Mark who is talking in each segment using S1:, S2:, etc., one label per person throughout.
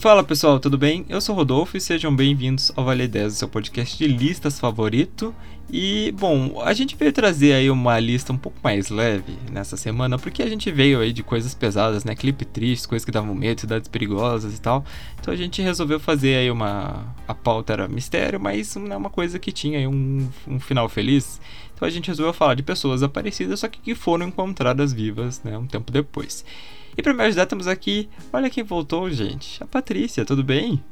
S1: Fala pessoal, tudo bem? Eu sou Rodolfo e sejam bem-vindos ao Vale 10, o seu podcast de listas favorito. E, bom, a gente veio trazer aí uma lista um pouco mais leve nessa semana, porque a gente veio aí de coisas pesadas, né? Clipe triste, coisas que davam medo, cidades perigosas e tal. Então a gente resolveu fazer aí uma. A pauta era mistério, mas não é uma coisa que tinha aí um, um final feliz. Então a gente resolveu falar de pessoas aparecidas, só que que foram encontradas vivas, né? Um tempo depois. E para me ajudar, temos aqui, olha quem voltou, gente. A Patrícia, tudo bem?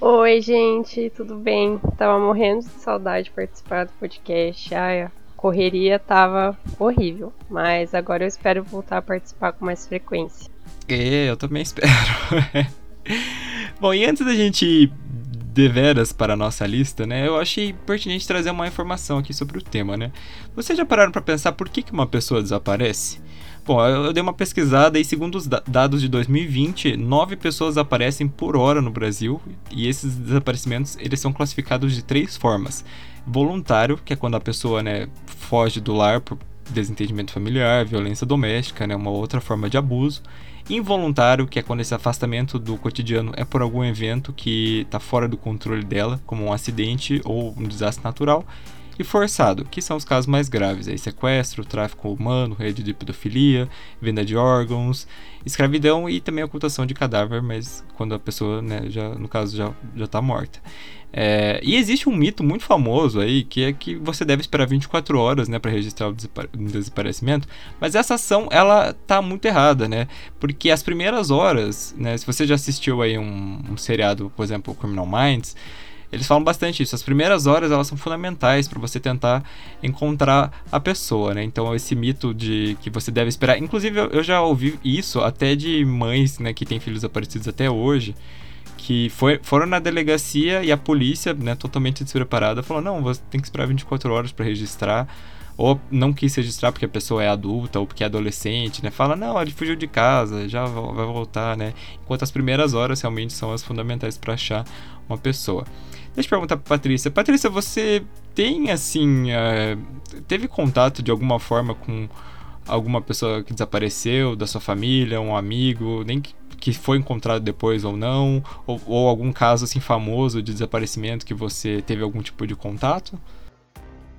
S2: Oi, gente, tudo bem? Tava morrendo de saudade de participar do podcast. Ai, a correria tava horrível, mas agora eu espero voltar a participar com mais frequência.
S1: É, eu também espero. Bom, e antes da gente ir deveras para a nossa lista, né, eu achei pertinente trazer uma informação aqui sobre o tema, né? Vocês já pararam para pensar por que, que uma pessoa desaparece? Bom, eu dei uma pesquisada e segundo os dados de 2020, nove pessoas aparecem por hora no Brasil e esses desaparecimentos eles são classificados de três formas: voluntário, que é quando a pessoa né, foge do lar por desentendimento familiar, violência doméstica, né, uma outra forma de abuso; involuntário, que é quando esse afastamento do cotidiano é por algum evento que está fora do controle dela, como um acidente ou um desastre natural e forçado, que são os casos mais graves, aí sequestro, tráfico humano, rede de pedofilia, venda de órgãos, escravidão e também ocultação de cadáver, mas quando a pessoa, né, já, no caso, já, já tá morta. É, e existe um mito muito famoso aí, que é que você deve esperar 24 horas, né, para registrar o desaparecimento, mas essa ação, ela tá muito errada, né, porque as primeiras horas, né, se você já assistiu aí um, um seriado, por exemplo, Criminal Minds, eles falam bastante isso. As primeiras horas elas são fundamentais para você tentar encontrar a pessoa, né? Então esse mito de que você deve esperar, inclusive eu já ouvi isso até de mães, né, que têm filhos aparecidos até hoje, que foi, foram na delegacia e a polícia, né, totalmente despreparada, falou: "Não, você tem que esperar 24 horas para registrar" ou não quis registrar porque a pessoa é adulta ou porque é adolescente, né? Fala, não, ele fugiu de casa, já vai voltar, né? Enquanto as primeiras horas realmente são as fundamentais para achar uma pessoa. Deixa eu perguntar pra Patrícia. Patrícia, você tem, assim, uh, teve contato de alguma forma com alguma pessoa que desapareceu, da sua família, um amigo, nem que, que foi encontrado depois ou não? Ou, ou algum caso, assim, famoso de desaparecimento que você teve algum tipo de contato?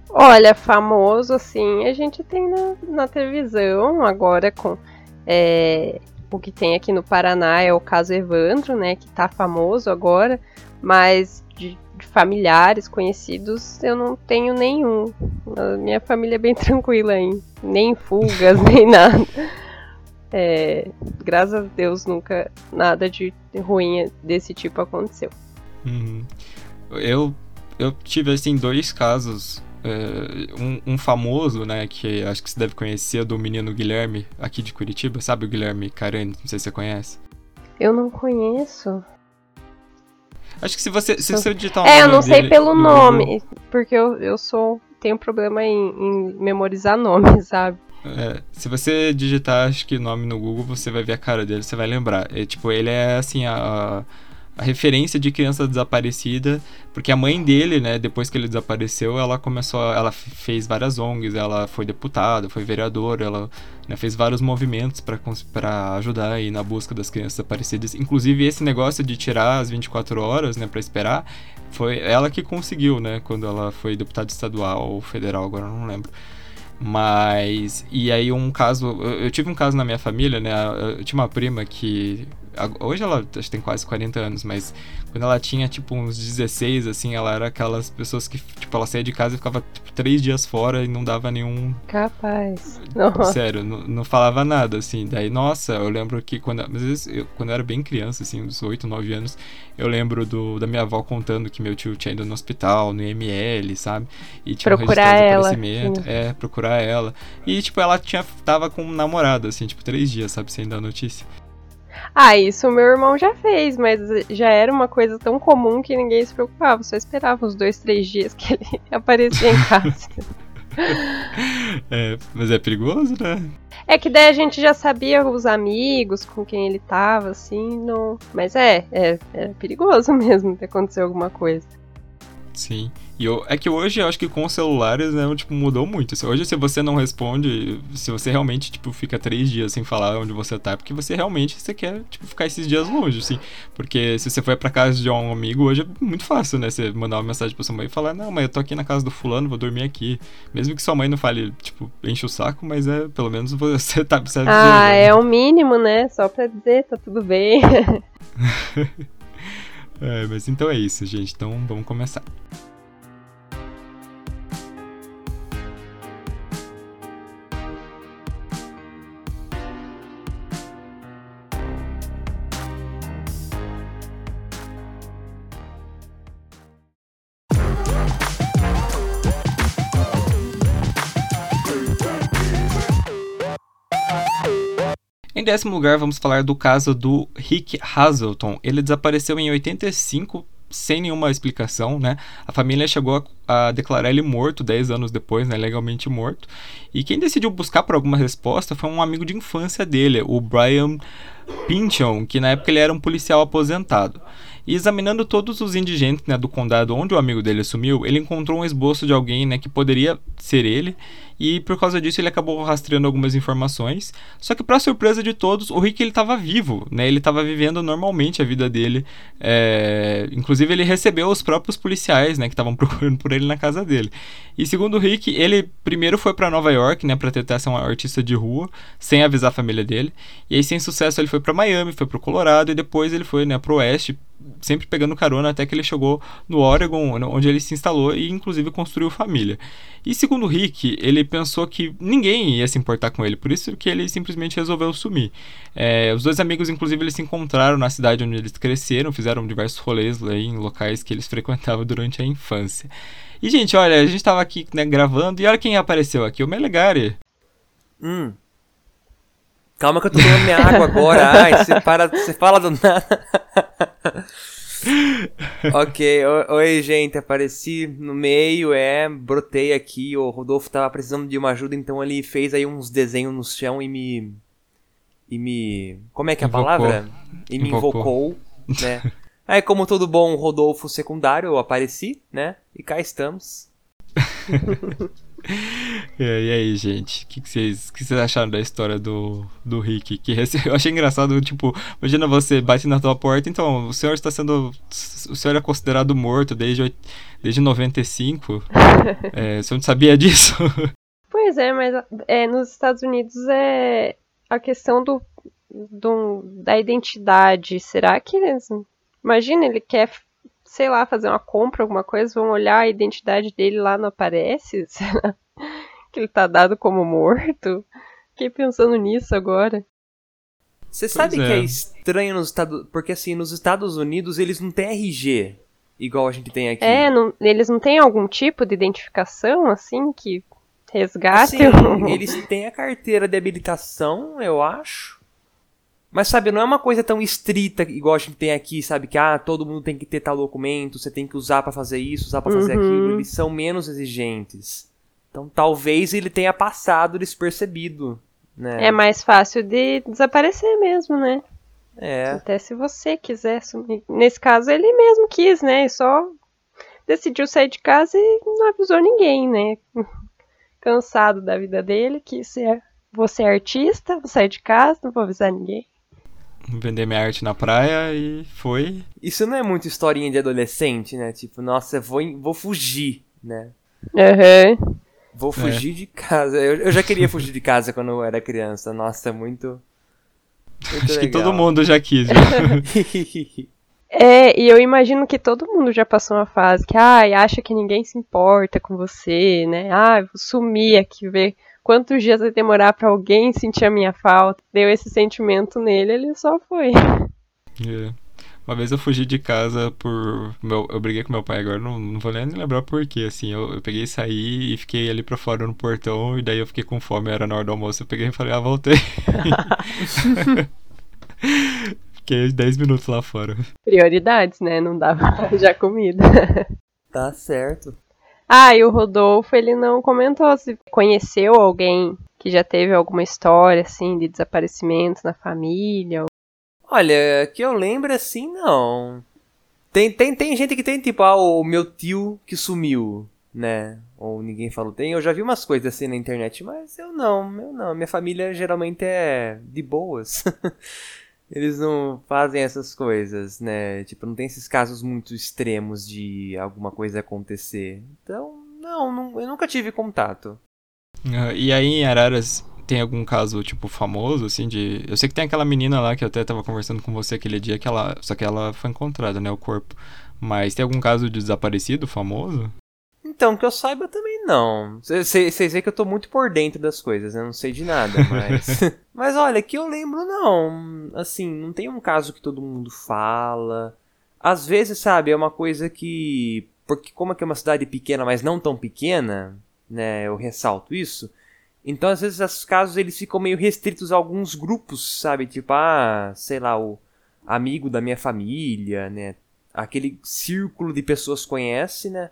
S2: Olha, famoso, assim, a gente tem na, na televisão agora com. É, o que tem aqui no Paraná é o caso Evandro, né? Que tá famoso agora, mas de de familiares, conhecidos, eu não tenho nenhum. A minha família é bem tranquila, hein? Nem fugas, nem nada. É, graças a Deus nunca nada de ruim desse tipo aconteceu.
S1: Uhum. Eu, eu tive assim dois casos. É, um, um, famoso, né, que acho que você deve conhecer, do menino Guilherme, aqui de Curitiba, sabe o Guilherme Carani? Não sei se você conhece.
S2: Eu não conheço.
S1: Acho que se você, se você digitar
S2: um É, eu não sei pelo nome, Google, porque eu, eu sou tenho problema em, em memorizar nomes, sabe?
S1: É, se você digitar, acho que nome no Google, você vai ver a cara dele, você vai lembrar. É, tipo, ele é assim, a, a referência de criança desaparecida, porque a mãe dele, né, depois que ele desapareceu, ela começou, a, ela fez várias ONGs, ela foi deputada, foi vereadora, ela né, fez vários movimentos para ajudar aí na busca das crianças desaparecidas. Inclusive esse negócio de tirar as 24 horas, né, para esperar, foi ela que conseguiu, né, quando ela foi deputada estadual ou federal, agora não lembro. Mas. E aí, um caso. Eu, eu, tive um caso na minha família, né? Eu tinha uma prima que Hoje ela acho tem quase 40 anos, mas quando ela tinha, tipo, uns 16, assim, ela era aquelas pessoas que, tipo, ela saía de casa e ficava, tipo, três dias fora e não dava nenhum.
S2: Capaz.
S1: Sério, não, não falava nada, assim. Daí, nossa, eu lembro que quando. Às vezes, eu, quando eu era bem criança, assim, uns 8, 9 anos, eu lembro do, da minha avó contando que meu tio tinha ido no hospital, no IML, sabe? E tinha
S2: procurar um ela.
S1: É, procurar ela. E, tipo, ela tinha, tava com um namorado, assim, tipo, três dias, sabe, sem dar notícia.
S2: Ah, isso o meu irmão já fez, mas já era uma coisa tão comum que ninguém se preocupava. Só esperava uns dois, três dias que ele aparecia em casa.
S1: é, mas é perigoso, né?
S2: É que daí a gente já sabia os amigos com quem ele tava, assim, não. Mas é, é, é perigoso mesmo ter acontecido alguma coisa.
S1: Sim. E eu, é que hoje eu acho que com os celulares, né, tipo, mudou muito. Hoje, se você não responde, se você realmente, tipo, fica três dias sem falar onde você tá, é porque você realmente você quer, tipo, ficar esses dias longe, assim. Porque se você for pra casa de um amigo, hoje é muito fácil, né? Você mandar uma mensagem pra sua mãe e falar, não, mas eu tô aqui na casa do fulano, vou dormir aqui. Mesmo que sua mãe não fale, tipo, enche o saco, mas é, pelo menos você tá precisando
S2: Ah, é o mínimo, né? Só pra dizer, tá tudo bem.
S1: É, mas então é isso, gente. Então vamos começar. Décimo lugar, vamos falar do caso do Rick Hazelton. Ele desapareceu em 85 sem nenhuma explicação, né? A família chegou a, a, declarar ele morto 10 anos depois, né? Legalmente morto. E quem decidiu buscar por alguma resposta foi um amigo de infância dele, o Brian Pinchon, que na época ele era um policial aposentado. E examinando todos os indigentes né, do condado onde o amigo dele sumiu, ele encontrou um esboço de alguém né, que poderia ser ele, e por causa disso ele acabou rastreando algumas informações. Só que, para surpresa de todos, o Rick estava vivo, né? Ele estava vivendo normalmente a vida dele. É... Inclusive, ele recebeu os próprios policiais, né, que estavam procurando por ele na casa dele. E segundo o Rick, ele primeiro foi para Nova York, né, para tentar ser um artista de rua, sem avisar a família dele. E aí, sem sucesso, ele foi para Miami, foi para o Colorado e depois ele foi, né, pro oeste sempre pegando carona até que ele chegou no Oregon, onde ele se instalou e inclusive construiu família. E segundo Rick, ele pensou que ninguém ia se importar com ele, por isso que ele simplesmente resolveu sumir. É, os dois amigos, inclusive, eles se encontraram na cidade onde eles cresceram, fizeram diversos rolês lá em locais que eles frequentavam durante a infância. E, gente, olha, a gente tava aqui né, gravando e olha quem apareceu aqui, o Melegari.
S3: Hum. Calma que eu tô tomando minha água agora. Ai, você para, você fala do nada. Ok, oi gente, apareci no meio, é, brotei aqui, o Rodolfo tava precisando de uma ajuda, então ele fez aí uns desenhos no chão e me... E me... Como é que é a invocou. palavra? E me invocou, invocou né? Aí como todo bom Rodolfo secundário, eu apareci, né? E cá estamos.
S1: e aí, gente, o que, que, vocês, que vocês acharam da história do, do Rick? Que eu achei engraçado, tipo, imagina você bate na tua porta, então o senhor está sendo. O senhor é considerado morto desde, desde 95. é, você não sabia disso?
S2: Pois é, mas é, nos Estados Unidos é a questão do, do da identidade. Será que eles. Imagina, ele quer sei lá, fazer uma compra, alguma coisa, vão olhar a identidade dele lá, não aparece? Será que ele tá dado como morto? Fiquei pensando nisso agora.
S3: Você sabe é. que é estranho nos Estados Porque assim, nos Estados Unidos eles não têm RG igual a gente tem aqui.
S2: É, não, eles não têm algum tipo de identificação, assim, que resgate?
S3: Assim, eles têm a carteira de habilitação, eu acho. Mas, sabe, não é uma coisa tão estrita igual a gente tem aqui, sabe? Que, ah, todo mundo tem que ter tal documento, você tem que usar para fazer isso, usar para fazer uhum. aquilo. Eles são menos exigentes. Então, talvez ele tenha passado despercebido, né?
S2: É mais fácil de desaparecer mesmo, né?
S3: É.
S2: Até se você quiser sumir. Nesse caso, ele mesmo quis, né? Só decidiu sair de casa e não avisou ninguém, né? Cansado da vida dele, que ser, vou ser artista, vou sair de casa, não vou avisar ninguém
S1: vender minha arte na praia e foi.
S3: Isso não é muito historinha de adolescente, né? Tipo, nossa, vou, vou fugir, né?
S2: Uhum.
S3: Vou fugir é. de casa. Eu, eu, já queria fugir de casa quando eu era criança. Nossa, muito.
S1: muito Acho legal. que todo mundo já quis.
S2: é, e eu imagino que todo mundo já passou uma fase que, ai, acha que ninguém se importa com você, né? Ah, vou sumir aqui, ver quantos dias vai demorar para alguém sentir a minha falta. Deu esse sentimento nele, ele só foi.
S1: É. Uma vez eu fugi de casa por. Meu, eu briguei com meu pai agora, não, não vou nem lembrar porquê, assim. Eu, eu peguei e saí e fiquei ali pra fora no portão, e daí eu fiquei com fome, era na hora do almoço. Eu peguei e falei, ah, voltei. fiquei 10 minutos lá fora.
S2: Prioridades, né? Não dava já comida.
S3: Tá certo.
S2: Ah, e o Rodolfo, ele não comentou se conheceu alguém que já teve alguma história, assim, de desaparecimento na família.
S3: Olha, que eu lembro assim, não. Tem, tem, tem gente que tem, tipo, ah, o meu tio que sumiu, né? Ou ninguém falou. Tem, eu já vi umas coisas assim na internet, mas eu não, eu não. Minha família geralmente é de boas. Eles não fazem essas coisas, né? Tipo, não tem esses casos muito extremos de alguma coisa acontecer. Então, não, não eu nunca tive contato.
S1: Uh, e aí em Araras tem algum caso, tipo, famoso, assim, de... Eu sei que tem aquela menina lá que eu até tava conversando com você aquele dia, que ela... Só que ela foi encontrada, né, o corpo. Mas tem algum caso de desaparecido famoso?
S3: Então, que eu saiba também não. Vocês veem que eu tô muito por dentro das coisas, eu não sei de nada, mas. Mas olha, que eu lembro não. Assim, não tem um caso que todo mundo fala. Às vezes, sabe, é uma coisa que. Porque, como aqui é uma cidade pequena, mas não tão pequena, né, eu ressalto isso. Então, às vezes, esses casos eles ficam meio restritos a alguns grupos, sabe? Tipo, ah, sei lá, o amigo da minha família, né? Aquele círculo de pessoas conhece, né?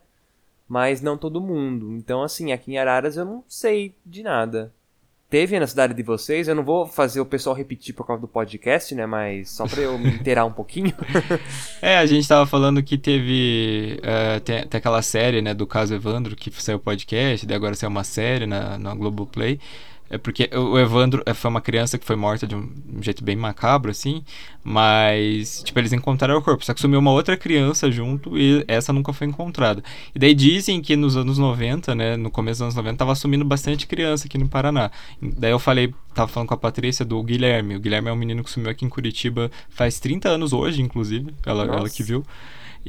S3: mas não todo mundo. Então, assim, aqui em Araras eu não sei de nada. Teve na cidade de vocês, eu não vou fazer o pessoal repetir por causa do podcast, né? Mas só pra eu me inteirar um pouquinho.
S1: é, a gente tava falando que teve. Uh, tem, tem, aquela série, né, do caso Evandro, que saiu podcast, agora saiu uma série na, na Globoplay. É porque o Evandro é, foi uma criança que foi morta de um jeito bem macabro, assim. Mas, tipo, eles encontraram o corpo. Só que sumiu uma outra criança junto e essa nunca foi encontrada. E daí dizem que nos anos 90, né? No começo dos anos 90, tava sumindo bastante criança aqui no Paraná. Daí eu falei, tava falando com a Patrícia do Guilherme. O Guilherme é um menino que sumiu aqui em Curitiba faz 30 anos hoje, inclusive. Ela, ela que viu.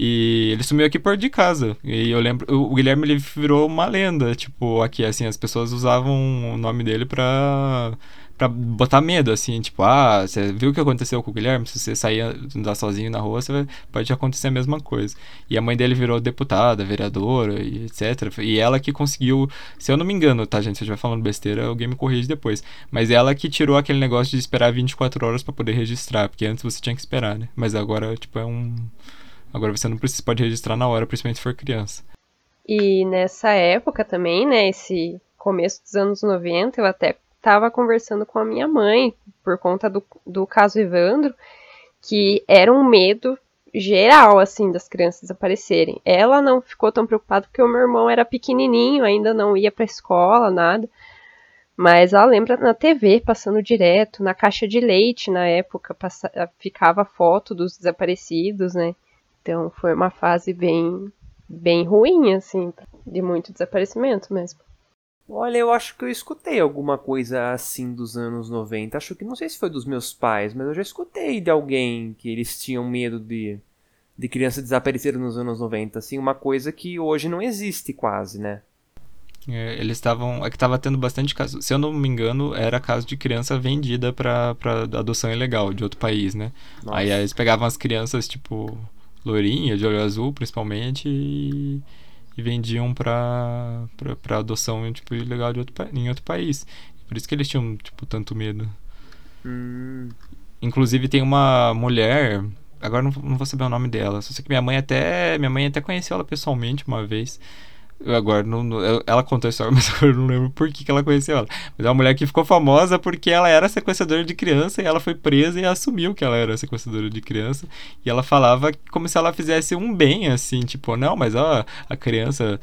S1: E ele sumiu aqui perto de casa. E eu lembro, o Guilherme ele virou uma lenda, tipo, aqui assim, as pessoas usavam o nome dele pra para botar medo, assim, tipo, ah, você viu o que aconteceu com o Guilherme? Se você sair andar sozinho na rua, vai, pode acontecer a mesma coisa. E a mãe dele virou deputada, vereadora e etc. E ela que conseguiu, se eu não me engano, tá, gente, se eu estiver falando besteira, alguém me corrige depois. Mas ela que tirou aquele negócio de esperar 24 horas para poder registrar, porque antes você tinha que esperar, né? Mas agora, tipo, é um Agora você não precisa, pode registrar na hora, principalmente se for criança.
S2: E nessa época também, né, esse começo dos anos 90, eu até estava conversando com a minha mãe por conta do, do caso Evandro, que era um medo geral, assim, das crianças desaparecerem. Ela não ficou tão preocupada porque o meu irmão era pequenininho, ainda não ia para escola, nada. Mas ela lembra na TV, passando direto, na caixa de leite, na época, passa, ficava foto dos desaparecidos, né? Então foi uma fase bem, bem ruim, assim, de muito desaparecimento mesmo.
S3: Olha, eu acho que eu escutei alguma coisa assim dos anos 90. Acho que não sei se foi dos meus pais, mas eu já escutei de alguém que eles tinham medo de, de criança desaparecer nos anos 90. Assim, uma coisa que hoje não existe quase, né?
S1: É, eles estavam. É que tava tendo bastante caso. Se eu não me engano, era caso de criança vendida pra, pra adoção ilegal de outro país, né? Aí, aí eles pegavam as crianças, tipo loirinha, de olho azul principalmente, e, e vendiam pra, pra, pra adoção tipo, ilegal de outro, em outro país. Por isso que eles tinham tipo, tanto medo.
S3: Hum.
S1: Inclusive tem uma mulher, agora não, não vou saber o nome dela, só sei que minha mãe até. Minha mãe até conheceu ela pessoalmente uma vez. Agora, não, não, ela contou a história, mas eu não lembro por que, que ela conheceu ela. Mas é uma mulher que ficou famosa porque ela era sequestradora de criança e ela foi presa e assumiu que ela era sequestradora de criança. E ela falava como se ela fizesse um bem, assim, tipo, não, mas ó, a criança,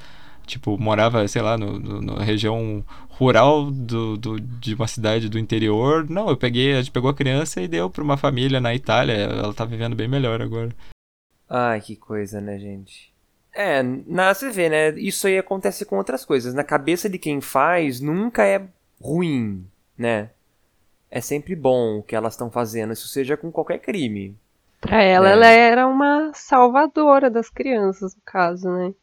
S1: tipo, morava, sei lá, no, no, na região rural do, do, de uma cidade do interior. Não, eu peguei, a gente pegou a criança e deu pra uma família na Itália. Ela tá vivendo bem melhor agora.
S3: Ai, que coisa, né, gente? É, na você vê, né? Isso aí acontece com outras coisas. Na cabeça de quem faz, nunca é ruim, né? É sempre bom o que elas estão fazendo, isso seja com qualquer crime.
S2: Pra ela, né? ela era uma salvadora das crianças, no caso, né?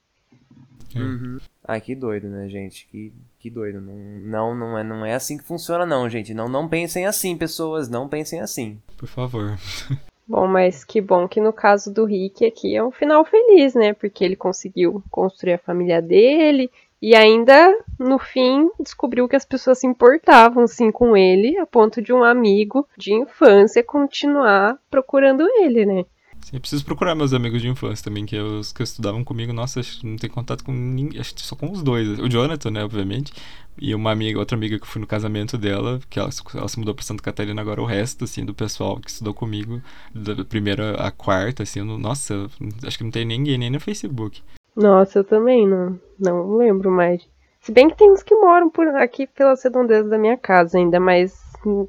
S3: Uhum. Ai, que doido, né, gente? Que, que doido. Não, não, não, é, não é assim que funciona, não, gente. Não, não pensem assim, pessoas. Não pensem assim.
S1: Por favor.
S2: Bom, mas que bom que no caso do Rick aqui é um final feliz, né? Porque ele conseguiu construir a família dele e ainda no fim descobriu que as pessoas se importavam sim com ele, a ponto de um amigo de infância continuar procurando ele, né?
S1: Sim, eu preciso procurar meus amigos de infância também, que os que estudavam comigo, nossa, não tem contato com ninguém, acho que só com os dois. O Jonathan, né, obviamente, e uma amiga, outra amiga que fui no casamento dela, que ela, ela se mudou pra Santa Catarina, agora o resto, assim, do pessoal que estudou comigo, da primeira à quarta, assim, eu nossa, acho que não tem ninguém nem no Facebook.
S2: Nossa, eu também não, não lembro mais. Se bem que tem uns que moram por aqui pelas redondezas da minha casa ainda, mas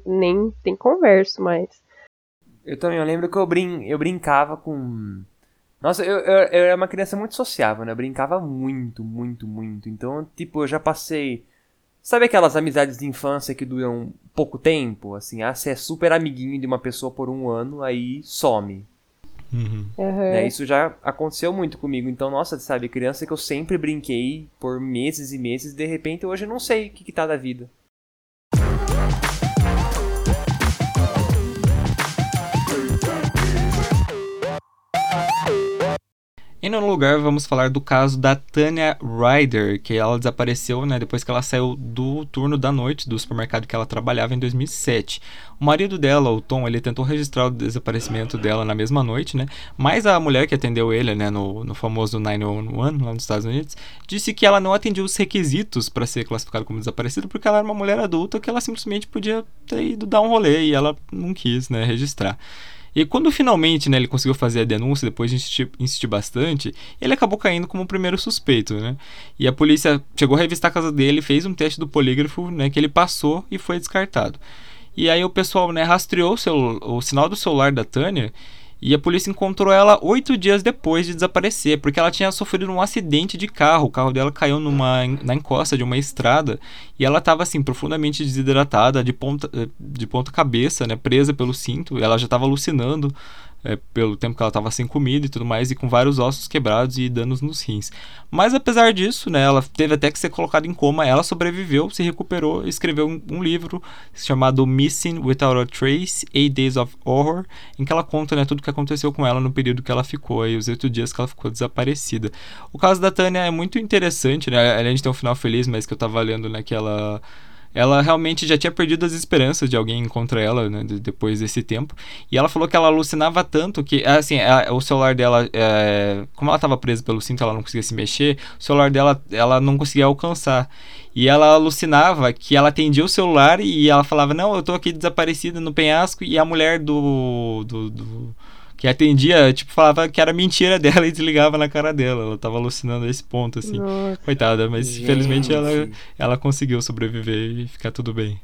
S2: nem tem converso mais.
S3: Eu também, eu lembro que eu, brin eu brincava com. Nossa, eu, eu, eu, era uma criança muito sociável, né? Eu brincava muito, muito, muito. Então, tipo, eu já passei. Sabe aquelas amizades de infância que duram pouco tempo? Assim, ah, você é super amiguinho de uma pessoa por um ano, aí some.
S1: Uhum.
S2: Uhum.
S3: Né? Isso já aconteceu muito comigo. Então, nossa, sabe, criança que eu sempre brinquei por meses e meses, de repente hoje eu não sei o que, que tá da vida.
S1: Em nono lugar, vamos falar do caso da Tanya Ryder, que ela desapareceu né, depois que ela saiu do turno da noite do supermercado que ela trabalhava em 2007. O marido dela, o Tom, ele tentou registrar o desaparecimento dela na mesma noite, né? Mas a mulher que atendeu ele, né, no, no famoso 911 lá nos Estados Unidos, disse que ela não atendia os requisitos para ser classificada como desaparecida porque ela era uma mulher adulta que ela simplesmente podia ter ido dar um rolê e ela não quis, né, registrar. E quando finalmente né, ele conseguiu fazer a denúncia, depois de insistir, insistir, bastante, ele acabou caindo como o primeiro suspeito, né? E a polícia chegou a revistar a casa dele, fez um teste do polígrafo, né, que ele passou e foi descartado. E aí o pessoal né, rastreou o, o sinal do celular da Tânia e a polícia encontrou ela oito dias depois de desaparecer, porque ela tinha sofrido um acidente de carro. O carro dela caiu numa, na encosta de uma estrada e ela estava assim profundamente desidratada, de ponta, de ponta cabeça, né, presa pelo cinto. Ela já estava alucinando é, pelo tempo que ela estava sem comida e tudo mais, e com vários ossos quebrados e danos nos rins. Mas apesar disso, né, ela teve até que ser colocada em coma, ela sobreviveu, se recuperou e escreveu um, um livro chamado Missing Without a Trace, Eight Days of Horror, em que ela conta né, tudo o que aconteceu com ela no período que ela ficou, aí, os oito dias que ela ficou desaparecida. O caso da Tânia é muito interessante, né, além de ter um final feliz, mas que eu estava lendo né, que ela realmente já tinha perdido as esperanças de alguém encontrar ela, né, depois desse tempo. E ela falou que ela alucinava tanto que, assim, a, o celular dela, é, como ela estava presa pelo cinto, ela não conseguia se mexer, o celular dela, ela não conseguia alcançar. E ela alucinava que ela atendia o celular e ela falava: Não, eu tô aqui desaparecida no penhasco. E a mulher do, do, do que atendia, tipo, falava que era mentira dela e desligava na cara dela. Ela tava alucinando a esse ponto, assim.
S2: Nossa.
S1: Coitada, mas
S3: Gente.
S1: felizmente ela, ela conseguiu sobreviver e ficar tudo bem.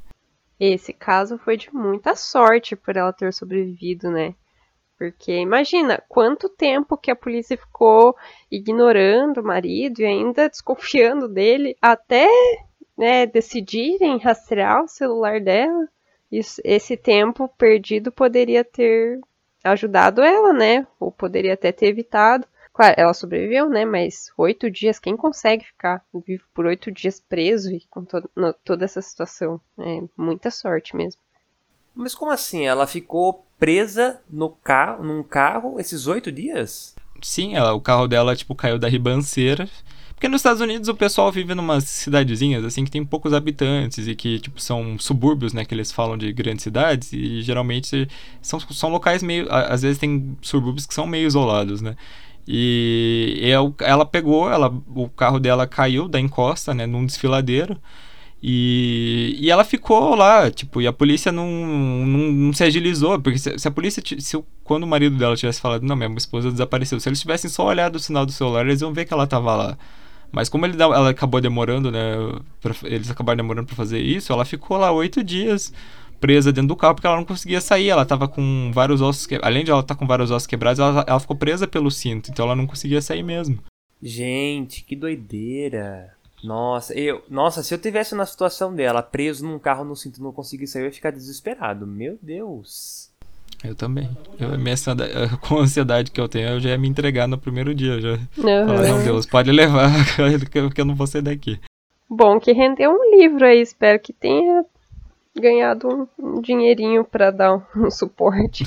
S2: Esse caso foi de muita sorte por ela ter sobrevivido, né? Porque imagina quanto tempo que a polícia ficou ignorando o marido e ainda desconfiando dele até né, decidirem rastrear o celular dela. Isso, esse tempo perdido poderia ter ajudado ela, né? Ou poderia até ter evitado. Claro, ela sobreviveu, né? Mas oito dias, quem consegue ficar vivo por oito dias preso e com to no, toda essa situação? É muita sorte mesmo.
S3: Mas como assim? Ela ficou presa no carro, num carro esses oito dias?
S1: Sim, ela, o carro dela, tipo, caiu da ribanceira. Porque nos Estados Unidos o pessoal vive numas cidadezinhas, assim, que tem poucos habitantes e que, tipo, são subúrbios, né, que eles falam de grandes cidades e geralmente são, são locais meio... Às vezes tem subúrbios que são meio isolados, né. E eu, ela pegou, ela, o carro dela caiu da encosta, né, num desfiladeiro. E, e ela ficou lá, tipo, e a polícia não, não, não se agilizou, porque se, se a polícia, se, o- quando o marido dela tivesse falado, não, minha esposa desapareceu, se eles tivessem só olhado o sinal do celular, eles iam ver que ela tava lá. Mas como ele, ela acabou demorando, né, pra- eles acabaram demorando pra fazer isso, ela ficou lá oito dias presa dentro do carro, porque ela não conseguia sair, ela tava com vários ossos, que... além de ela estar com vários ossos quebrados, ela, ela ficou presa pelo cinto, então ela não conseguia sair mesmo.
S3: Gente, que doideira. Nossa, eu, nossa, se eu tivesse na situação dela, preso num carro no cinto, não conseguir sair, eu ia ficar desesperado. Meu Deus.
S1: Eu também. Eu, minha com a ansiedade que eu tenho, eu já ia me entregar no primeiro dia, já. Falar, não. Deus, pode levar, que eu- não vou sair daqui.
S2: Bom que rendeu um livro aí, espero que tenha ganhado um, dinheirinho pra dar um, um suporte.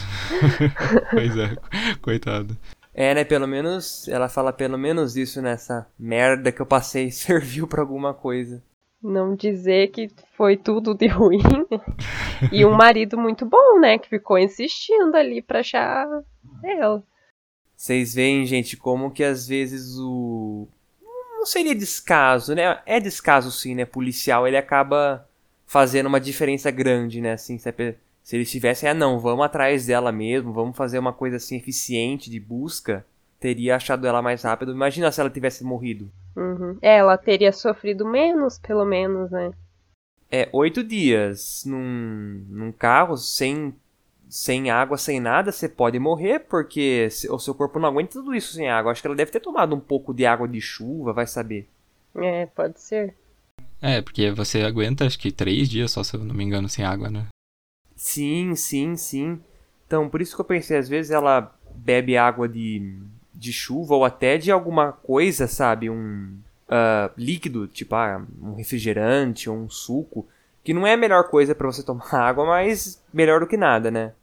S1: Pois é, coitado.
S3: É, né, pelo menos, ela fala pelo menos isso nessa merda que eu passei, serviu pra alguma coisa.
S2: Não dizer que foi tudo de ruim. E um marido muito bom, né? Que ficou insistindo ali pra achar ela.
S3: Vocês veem, gente, como que às vezes o. Não seria descaso, né? É descaso sim, né? Policial, ele acaba fazendo uma diferença grande, né? Assim, se, se eles tivessem, ah, não, vamos atrás dela mesmo, vamos fazer uma coisa assim eficiente de busca, teria achado ela mais rápido. Imagina se ela tivesse morrido.
S2: Uhum. É, ela teria sofrido menos, pelo menos, né?
S3: É, oito dias num, num carro sem, sem água, sem nada, você pode morrer, porque o seu corpo não aguenta tudo isso sem água. Acho que ela deve ter tomado um pouco de água de chuva, vai saber.
S2: É, pode ser.
S1: É, porque você aguenta acho que três dias só, se eu não me engano, sem água, né?
S3: Sim, sim, sim. Então, por isso que eu pensei, às vezes ela bebe água de, de chuva ou até de alguma coisa, sabe? Um uh, líquido, tipo ah, um refrigerante ou um suco, que não é a melhor coisa para você tomar água, mas melhor do que nada, né?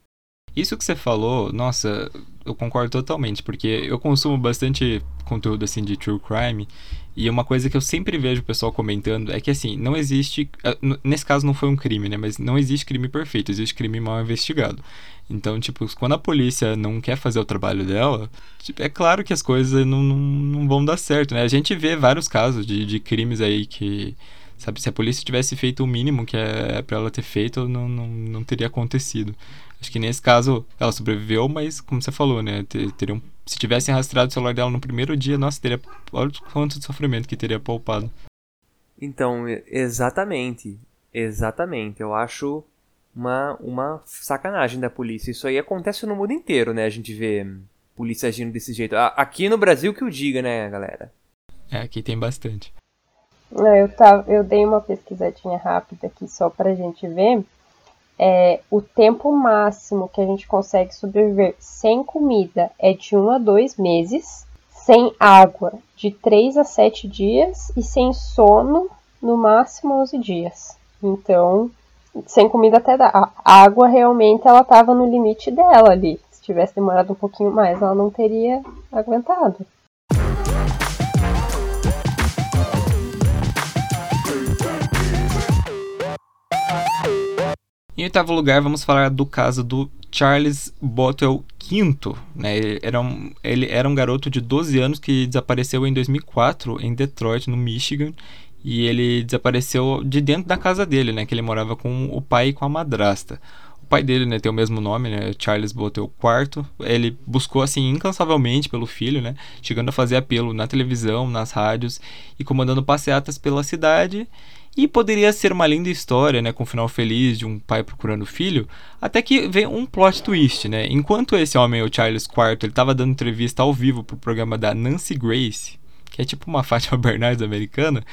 S1: Isso que você falou, nossa, eu concordo totalmente, porque eu consumo bastante conteúdo assim de true crime e uma coisa que eu sempre vejo o pessoal comentando é que assim, não existe, ah, nesse caso não foi um crime, né, mas não existe crime perfeito, existe crime mal investigado. Então, tipo, quando a polícia não quer fazer o trabalho dela, tipo, é claro que as coisas não, não, não, vão dar certo, né? A gente vê vários casos de, de crimes aí que, sabe, se a polícia tivesse feito o mínimo que é para ela ter feito, não, não, não teria acontecido. Acho que nesse caso ela sobreviveu, mas como você falou, né? Teriam, se tivessem rastreado o celular dela no primeiro dia, nossa, teria. Olha quanto de sofrimento que teria poupado.
S3: Então, exatamente. Exatamente. Eu acho uma, uma sacanagem da polícia. Isso aí acontece no mundo inteiro, né? A gente vê polícia agindo desse jeito. Aqui no Brasil que o diga, né, galera?
S1: É, aqui tem bastante.
S2: Eu, tava, eu dei uma pesquisadinha rápida aqui só pra gente ver é, o tempo máximo que a gente consegue sobreviver sem comida é de 1 a 2 meses, sem água de 3 a 7 dias e sem sono no máximo 11 dias. Então, sem comida até dar. A água realmente ela estava no limite dela ali. Se tivesse demorado um pouquinho mais, ela não teria aguentado.
S1: Em oitavo lugar, vamos falar do caso do Charles Bottle V. Né? Ele, era um, ele era um garoto de 12 anos que desapareceu em 2004 em Detroit, no Michigan. E ele desapareceu de dentro da casa dele, né? Que ele morava com o pai e com a madrasta. O pai dele, né, tem o mesmo nome, né? Charles Bottle IV. Ele buscou, assim, incansavelmente pelo filho, né? Chegando a fazer apelo na televisão, nas rádios e comandando passeatas pela cidade e poderia ser uma linda história, né, com um final feliz de um pai procurando filho, até que vem um plot twist, né? Enquanto esse homem, o Charles IV, ele estava dando entrevista ao vivo pro programa da Nancy Grace, que é tipo uma Fátima Bernardes americana,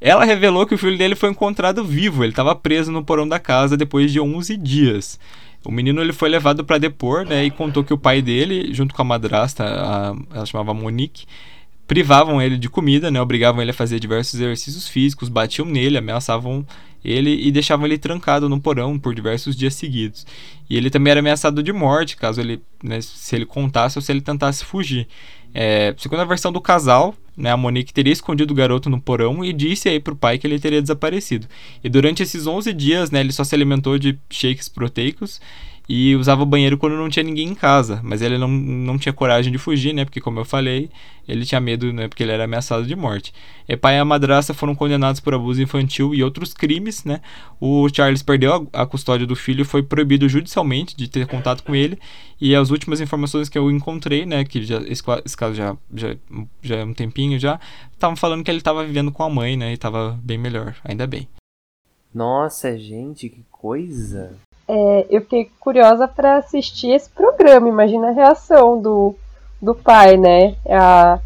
S1: ela revelou que o filho dele foi encontrado vivo, ele estava preso no porão da casa depois de 11 dias. O menino ele foi levado para depor, né, e contou que o pai dele, junto com a madrasta, a, ela chamava Monique, privavam ele de comida, né, obrigavam ele a fazer diversos exercícios físicos, batiam nele, ameaçavam ele e deixavam ele trancado no porão por diversos dias seguidos. E ele também era ameaçado de morte caso ele, né, se ele contasse ou se ele tentasse fugir. É, segundo a versão do casal, né, a Monique teria escondido o garoto no porão e disse aí pro pai que ele teria desaparecido. E durante esses 11 dias, né, ele só se alimentou de shakes proteicos e usava o banheiro quando não tinha ninguém em casa, mas ele não, não tinha coragem de fugir, né? Porque, como eu falei, ele tinha medo, né? Porque ele era ameaçado de morte. E pai e a madrasta foram condenados por abuso infantil e outros crimes, né? O Charles perdeu a, a custódia do filho, foi proibido judicialmente de ter contato com ele. E as últimas informações que eu encontrei, né? Que já, esse, esse caso já, já, já é um tempinho já, estavam falando que ele estava vivendo com a mãe, né? E estava bem melhor, ainda bem.
S3: Nossa, gente, que coisa!
S2: É, eu fiquei curiosa para assistir esse programa. Imagina a reação do, do pai, né? A,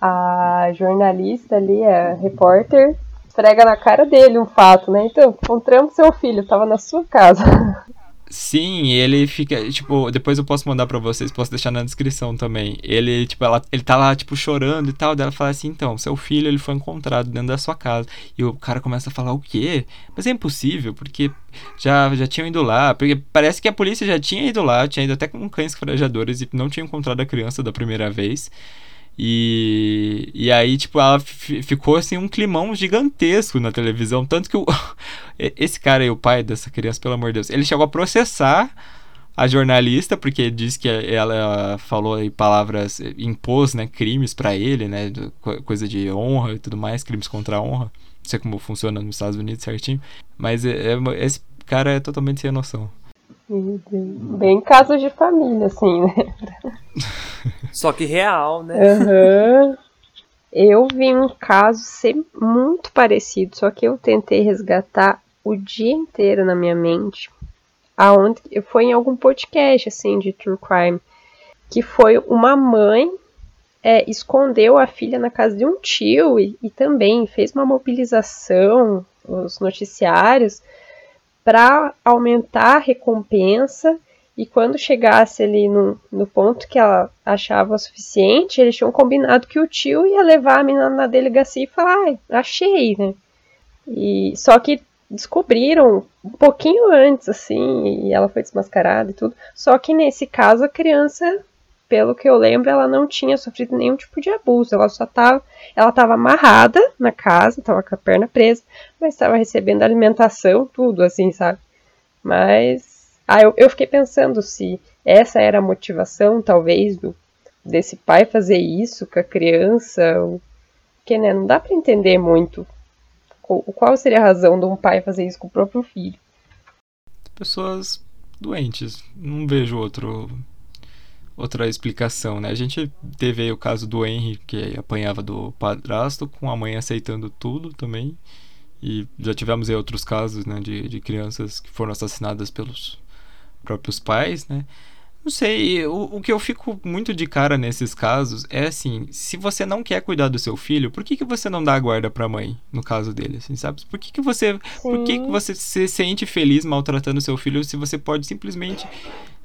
S2: a jornalista ali, a repórter, prega na cara dele um fato, né? Então, encontramos seu filho, estava na sua casa.
S1: Sim, ele fica, tipo, depois eu posso mandar para vocês, posso deixar na descrição também. Ele, tipo, ela, ele tá lá, tipo, chorando e tal, dela fala assim, então, seu filho, ele foi encontrado dentro da sua casa. E o cara começa a falar, o quê? Mas é impossível, porque já, já tinham ido lá, porque parece que a polícia já tinha ido lá, tinha ido até com cães farejadores e não tinha encontrado a criança da primeira vez. E, e aí, tipo, ela ficou assim um climão gigantesco na televisão. Tanto que o, esse cara aí, o pai dessa criança, pelo amor de Deus, ele chegou a processar a jornalista, porque diz que ela falou aí palavras, impôs, né, crimes para ele, né, coisa de honra e tudo mais, crimes contra a honra. Não sei como funciona nos Estados Unidos certinho, mas é, é, esse cara é totalmente sem noção.
S2: Bem casos de família, assim, né?
S3: Só que real, né?
S2: Uhum. Eu vi um caso ser muito parecido, só que eu tentei resgatar o dia inteiro na minha mente. Aonde foi em algum podcast assim de true crime, que foi uma mãe é, escondeu a filha na casa de um tio e, e também fez uma mobilização nos noticiários para aumentar a recompensa e quando chegasse ali no, no ponto que ela achava suficiente, eles tinham combinado que o tio ia levar a menina na delegacia e falar, ah, achei, né? E, só que descobriram um pouquinho antes, assim, e ela foi desmascarada e tudo. Só que nesse caso a criança, pelo que eu lembro, ela não tinha sofrido nenhum tipo de abuso. Ela só tava, ela estava amarrada na casa, estava com a perna presa, mas estava recebendo alimentação, tudo assim, sabe? Mas ah, eu, eu fiquei pensando se essa era a motivação, talvez, do, desse pai fazer isso com a criança. Porque, né, não dá para entender muito qual seria a razão de um pai fazer isso com o próprio filho?
S1: Pessoas doentes. Não vejo outro outra explicação, né? A gente teve aí o caso do Henry que apanhava do padrasto com a mãe aceitando tudo também. E já tivemos aí outros casos, né, de, de crianças que foram assassinadas pelos próprios pais, né? Não sei, o, o que eu fico muito de cara nesses casos é assim, se você não quer cuidar do seu filho, por que, que você não dá a guarda pra mãe, no caso dele, assim, sabe? Por que, que você. Sim. Por que, que você se sente feliz maltratando seu filho se você pode simplesmente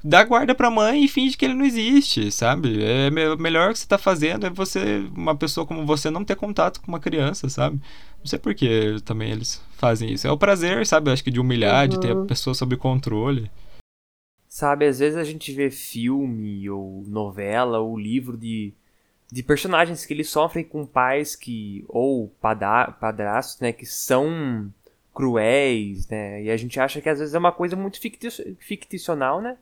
S1: dar guarda pra mãe e finge que ele não existe, sabe? É o melhor que você tá fazendo é você, uma pessoa como você, não ter contato com uma criança, sabe? Não sei por que também eles fazem isso. É o prazer, sabe? Acho que de humilhar, uhum. de ter a uhum. pessoa sob controle.
S3: Sabe, às vezes a gente vê filme ou novela ou livro de, de personagens que eles sofrem com pais que ou padrastos, né, que são cruéis, né? E a gente acha que às vezes é uma coisa muito ficticional, né?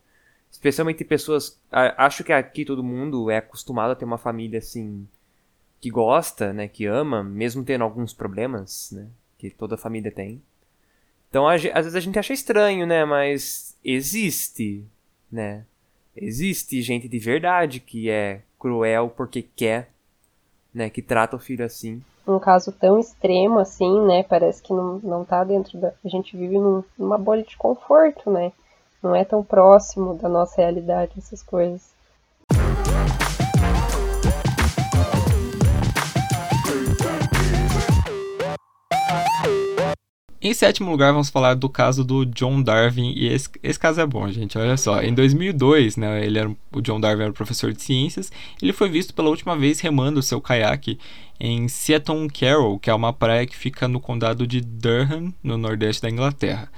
S3: Especialmente pessoas, acho que aqui todo mundo é acostumado a ter uma família assim que gosta, né, que ama, mesmo tendo alguns problemas, né, que toda família tem. Então, às vezes a gente acha estranho, né? Mas existe, né? Existe gente de verdade que é cruel porque quer, né? Que trata o filho assim.
S2: Um caso tão extremo assim, né? Parece que não, não tá dentro da. A gente vive num, numa bolha de conforto, né? Não é tão próximo da nossa realidade essas coisas.
S1: Em sétimo lugar, vamos falar do caso do John Darwin. E esse, esse caso é bom, gente. Olha só. Em 2002, né, ele era, o John Darwin era professor de ciências. Ele foi visto pela última vez remando seu caiaque em Seaton Carroll, que é uma praia que fica no condado de Durham, no nordeste da Inglaterra.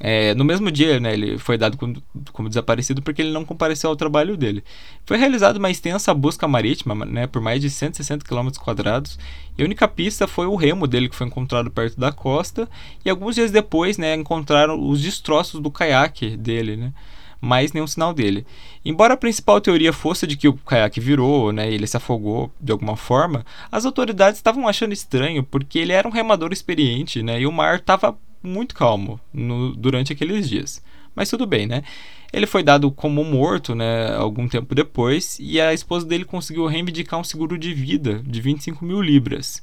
S1: É, no mesmo dia, né, ele foi dado como, como, desaparecido porque ele não compareceu ao trabalho dele. Foi realizada uma extensa busca marítima, né, por mais de 160 km quadrados, e a única pista foi o remo dele que foi encontrado perto da costa, e alguns dias depois, né, encontraram os destroços do caiaque dele, né, mais nenhum sinal dele. Embora a principal teoria fosse de que o caiaque virou, né, ele se afogou de alguma forma, as autoridades estavam achando estranho porque ele era um remador experiente, né, e o mar estava muito calmo no, durante aqueles dias. Mas tudo bem, né? Ele foi dado como morto, né, algum tempo depois, e a esposa dele conseguiu reivindicar um seguro de vida de 25 mil libras.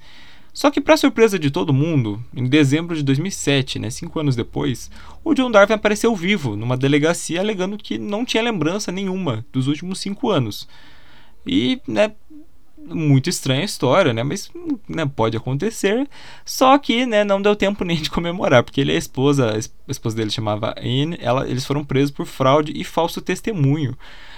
S1: Só que, para surpresa de todo mundo, em dezembro de 2007, né, cinco anos depois, o John Darwin apareceu vivo numa delegacia alegando que não tinha lembrança nenhuma dos últimos cinco anos. E, né, muito estranha a história, né? Mas né, pode acontecer. Só que, né, não deu tempo nem de comemorar, porque ele a esposa, a esposa dele chamava Anne, ela, eles foram presos por fraude e falso testemunho.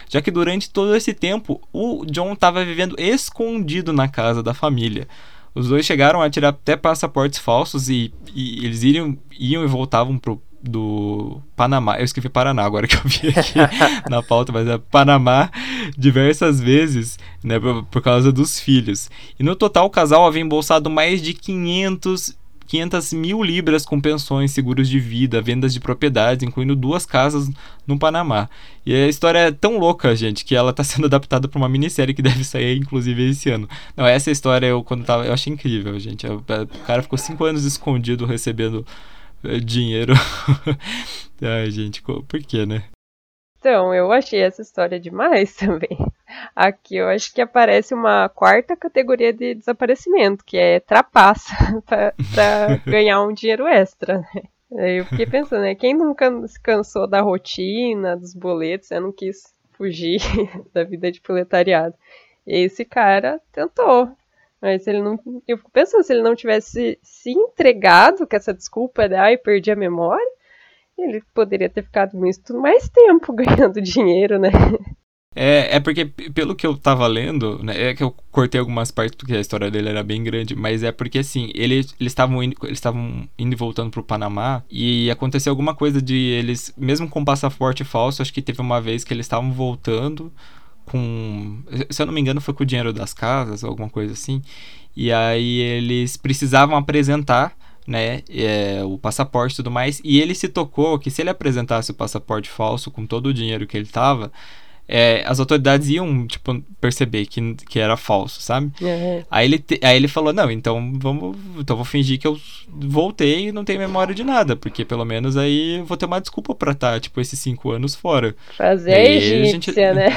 S1: Já que durante todo esse tempo o John estava vivendo escondido na casa da família. Os dois chegaram a tirar até passaportes falsos e, e eles iriam, iam e voltavam pro, do Panamá. Eu escrevi Paraná agora que eu vi aqui na pauta, mas é Panamá diversas vezes, né, por, por, causa dos filhos. E no total o casal havia embolsado mais de 500 500 mil libras com pensões, seguros de vida, vendas de propriedades, incluindo duas casas no Panamá. E a história é tão louca, gente, que ela está sendo adaptada para uma minissérie que deve sair, inclusive, esse ano. Não, essa história eu, quando tava, eu achei incrível, gente. O cara ficou cinco anos escondido recebendo dinheiro. Ai, gente, por quê, né?
S2: Então, eu achei essa história demais também. Aqui eu acho que aparece uma quarta categoria de desaparecimento, que é trapaça, para ganhar um dinheiro extra. Né? Eu fiquei pensando, né? Quem nunca se cansou da rotina, dos boletos, né? não quis fugir da vida de proletariado. Esse cara tentou. Mas ele não. Eu fico pensando, se ele não tivesse se entregado com essa desculpa de ai, perdi a memória, ele poderia ter ficado muito mais tempo ganhando dinheiro, né?
S1: É, é porque, pelo que eu tava lendo, né, é que eu cortei algumas partes porque a história dele era bem grande, mas é porque, assim, ele, eles estavam indo, eles indo e voltando pro Panamá e aconteceu alguma coisa de eles, mesmo com passaporte falso, acho que teve uma vez que eles estavam voltando com, se eu não me engano, foi com o dinheiro das casas, alguma coisa assim, e aí eles precisavam apresentar né, é, o passaporte e tudo mais, e ele se tocou que se ele apresentasse o passaporte falso com todo o dinheiro que ele tava, é, as autoridades iam, tipo, perceber que, que era falso, sabe? Uhum. Aí, ele te, aí ele falou, não, então vamos. Então vou fingir que eu voltei e não tenho memória de nada, porque pelo menos aí eu vou ter uma desculpa pra estar, tá, tipo, esses cinco anos fora.
S2: Fazer a egípcia, gente... né?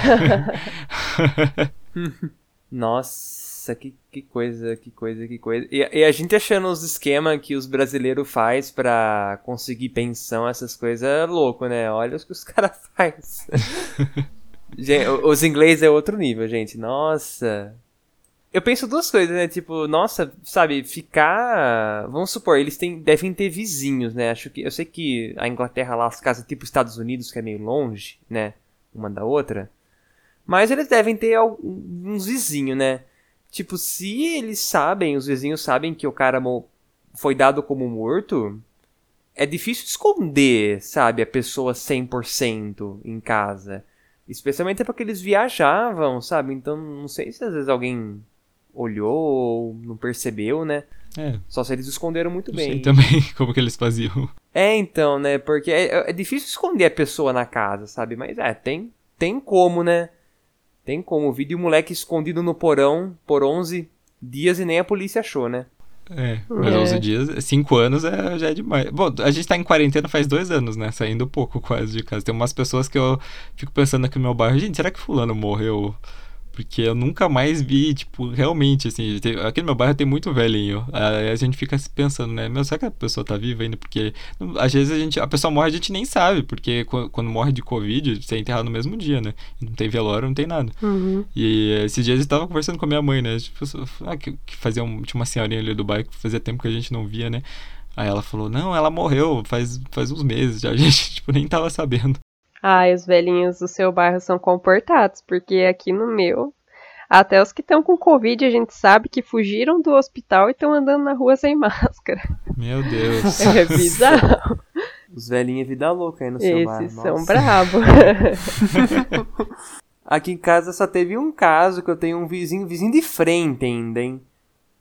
S3: Nossa. Que, que coisa, que coisa, que coisa. E, e a gente achando os esquemas que os brasileiros faz para conseguir pensão, essas coisas, é louco, né? Olha os que os caras os ingleses é outro nível, gente. Nossa. Eu penso duas coisas, né? Tipo, nossa, sabe, ficar. Vamos supor, eles têm, devem ter vizinhos, né? Acho que. Eu sei que a Inglaterra lá, as casas tipo Estados Unidos, que é meio longe, né? Uma da outra. Mas eles devem ter alguns vizinhos, né? Tipo, se eles sabem, os vizinhos sabem que o cara foi dado como morto, é difícil esconder, sabe, a pessoa 100% em casa. Especialmente porque eles viajavam, sabe? Então, não sei se às vezes alguém olhou ou não percebeu, né? É. Só se eles esconderam muito bem.
S1: Sei também como que eles faziam.
S3: É, então, né? Porque é, é difícil esconder a pessoa na casa, sabe? Mas é, tem, tem como, né? Tem como. Vi de um moleque escondido no porão por 11 dias e nem a polícia achou, né?
S1: É, mas é. 11 dias, 5 anos é, já é demais. Bom, a gente tá em quarentena faz dois anos, né? Saindo pouco quase de casa. Tem umas pessoas que eu fico pensando aqui no meu bairro, gente, será que fulano morreu porque eu nunca mais vi, tipo, realmente, assim, tem, aqui no meu bairro tem muito velhinho. Aí a gente fica pensando, né, meu, será que a pessoa tá viva ainda? Porque às vezes a gente, a pessoa morre a gente nem sabe, porque quando, quando morre de Covid, você é enterrado no mesmo dia, né? Não tem velório, não tem nada. Uhum. E esses dias eu estava conversando com a minha mãe, né? Tipo, ah, que, que fazia um, tinha uma senhorinha ali do bairro que fazia tempo que a gente não via, né? Aí ela falou, não, ela morreu faz, faz uns meses já, a gente, tipo, nem tava sabendo.
S2: Ai, os velhinhos do seu bairro são comportados, porque aqui no meu, até os que estão com Covid, a gente sabe que fugiram do hospital e estão andando na rua sem máscara.
S1: Meu Deus.
S2: É bizarro.
S3: Os velhinhos é vida louca aí no seu
S2: bairro. Esses são bravos.
S3: Aqui em casa só teve um caso que eu tenho um vizinho, vizinho de frente ainda, hein?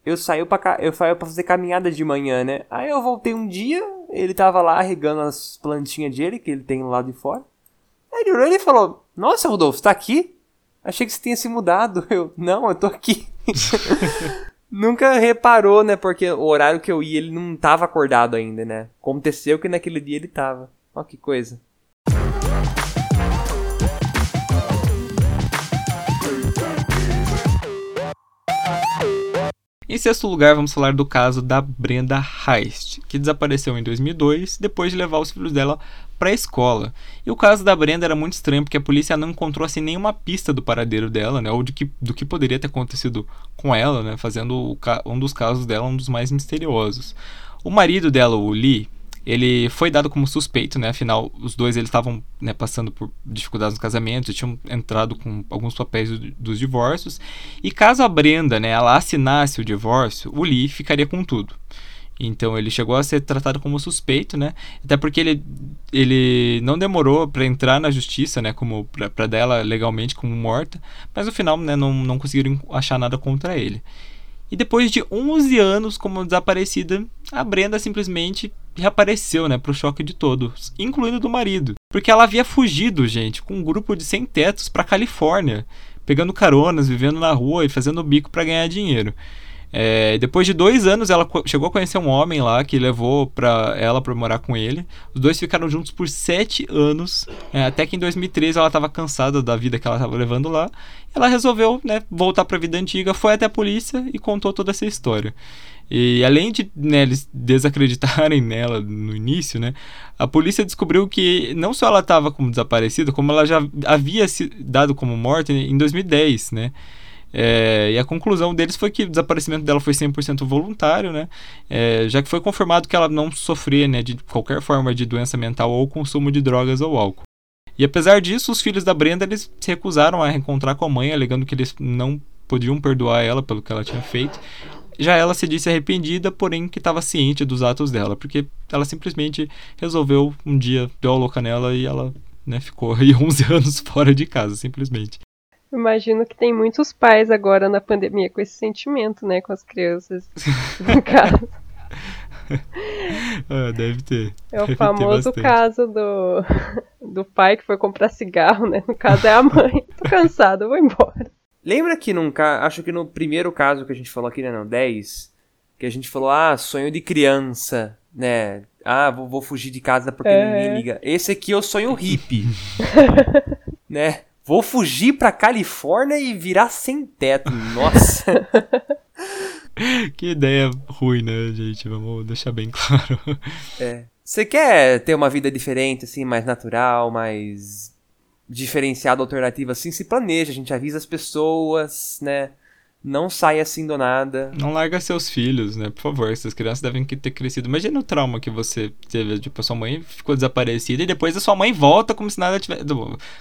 S3: Eu saí pra, eu saí pra fazer caminhada de manhã, né? Aí eu voltei um dia, ele tava lá regando as plantinhas dele, que ele tem lá de fora. Aí ele olhou e falou: Nossa, Rodolfo, tá aqui? Achei que você tinha se mudado. Eu, não, eu tô aqui. Nunca reparou, né? Porque o horário que eu ia, ele não tava acordado ainda, né? Aconteceu que naquele dia ele tava. Ó que coisa.
S1: Em sexto lugar, vamos falar do caso da Brenda Heist, que desapareceu em 2002 depois de levar os filhos dela para a escola. E o caso da Brenda era muito estranho porque a polícia não encontrou assim nenhuma pista do paradeiro dela, né, ou de que, do que poderia ter acontecido com ela, né, fazendo um dos casos dela um dos mais misteriosos. O marido dela, o Lee, ele foi dado como suspeito, né? Afinal, os dois eles estavam né, passando por dificuldades no casamento, tinham entrado com alguns papéis do, dos divórcios. E caso a Brenda, né, ela assinasse o divórcio, o Lee ficaria com tudo. Então ele chegou a ser tratado como suspeito, né? Até porque ele, ele não demorou para entrar na justiça, né? Como para dela legalmente como morta, mas no final, né? Não, não conseguiram achar nada contra ele. E depois de 11 anos como desaparecida, a Brenda simplesmente reapareceu, né, pro choque de todos, incluindo do marido, porque ela havia fugido, gente, com um grupo de sem tetos para Califórnia, pegando caronas, vivendo na rua e fazendo bico para ganhar dinheiro. É, depois de dois anos, ela chegou a conhecer um homem lá que levou pra ela para morar com ele. Os dois ficaram juntos por sete anos, é, até que em 2013 ela estava cansada da vida que ela estava levando lá. Ela resolveu né, voltar para a vida antiga, foi até a polícia e contou toda essa história. E além de né, eles desacreditarem nela no início, né, a polícia descobriu que não só ela estava como desaparecida, como ela já havia se dado como morta em 2010, né? É, e a conclusão deles foi que o desaparecimento dela foi 100% voluntário, né? É, já que foi confirmado que ela não sofria né, de qualquer forma de doença mental ou consumo de drogas ou álcool. E apesar disso, os filhos da Brenda eles se recusaram a reencontrar com a mãe, alegando que eles não podiam perdoar ela pelo que ela tinha feito. Já ela se disse arrependida, porém que estava ciente dos atos dela, porque ela simplesmente resolveu um dia deu a louca nela e ela né, ficou aí 11 anos fora de casa, simplesmente.
S2: Imagino que tem muitos pais agora na pandemia com esse sentimento, né, com as crianças em casa.
S1: ah, deve ter.
S2: É o deve famoso caso do, do pai que foi comprar cigarro, né? No caso é a mãe. Tô cansado, vou embora.
S3: Lembra que num acho que no primeiro caso que a gente falou aqui, né, não, 10, que a gente falou, ah, sonho de criança, né? Ah, vou, vou fugir de casa porque é. ninguém liga. Esse aqui é o sonho hippie. né? Vou fugir pra Califórnia e virar sem teto. Nossa.
S1: que ideia ruim, né, gente? Vamos deixar bem claro.
S3: É. Você quer ter uma vida diferente, assim, mais natural, mais diferenciada, alternativa, assim, se planeja, a gente avisa as pessoas, né? Não sai assim do nada.
S1: Não larga seus filhos, né? Por favor, essas crianças devem ter crescido. Imagina o trauma que você teve, tipo, a sua mãe ficou desaparecida e depois a sua mãe volta como se nada tivesse,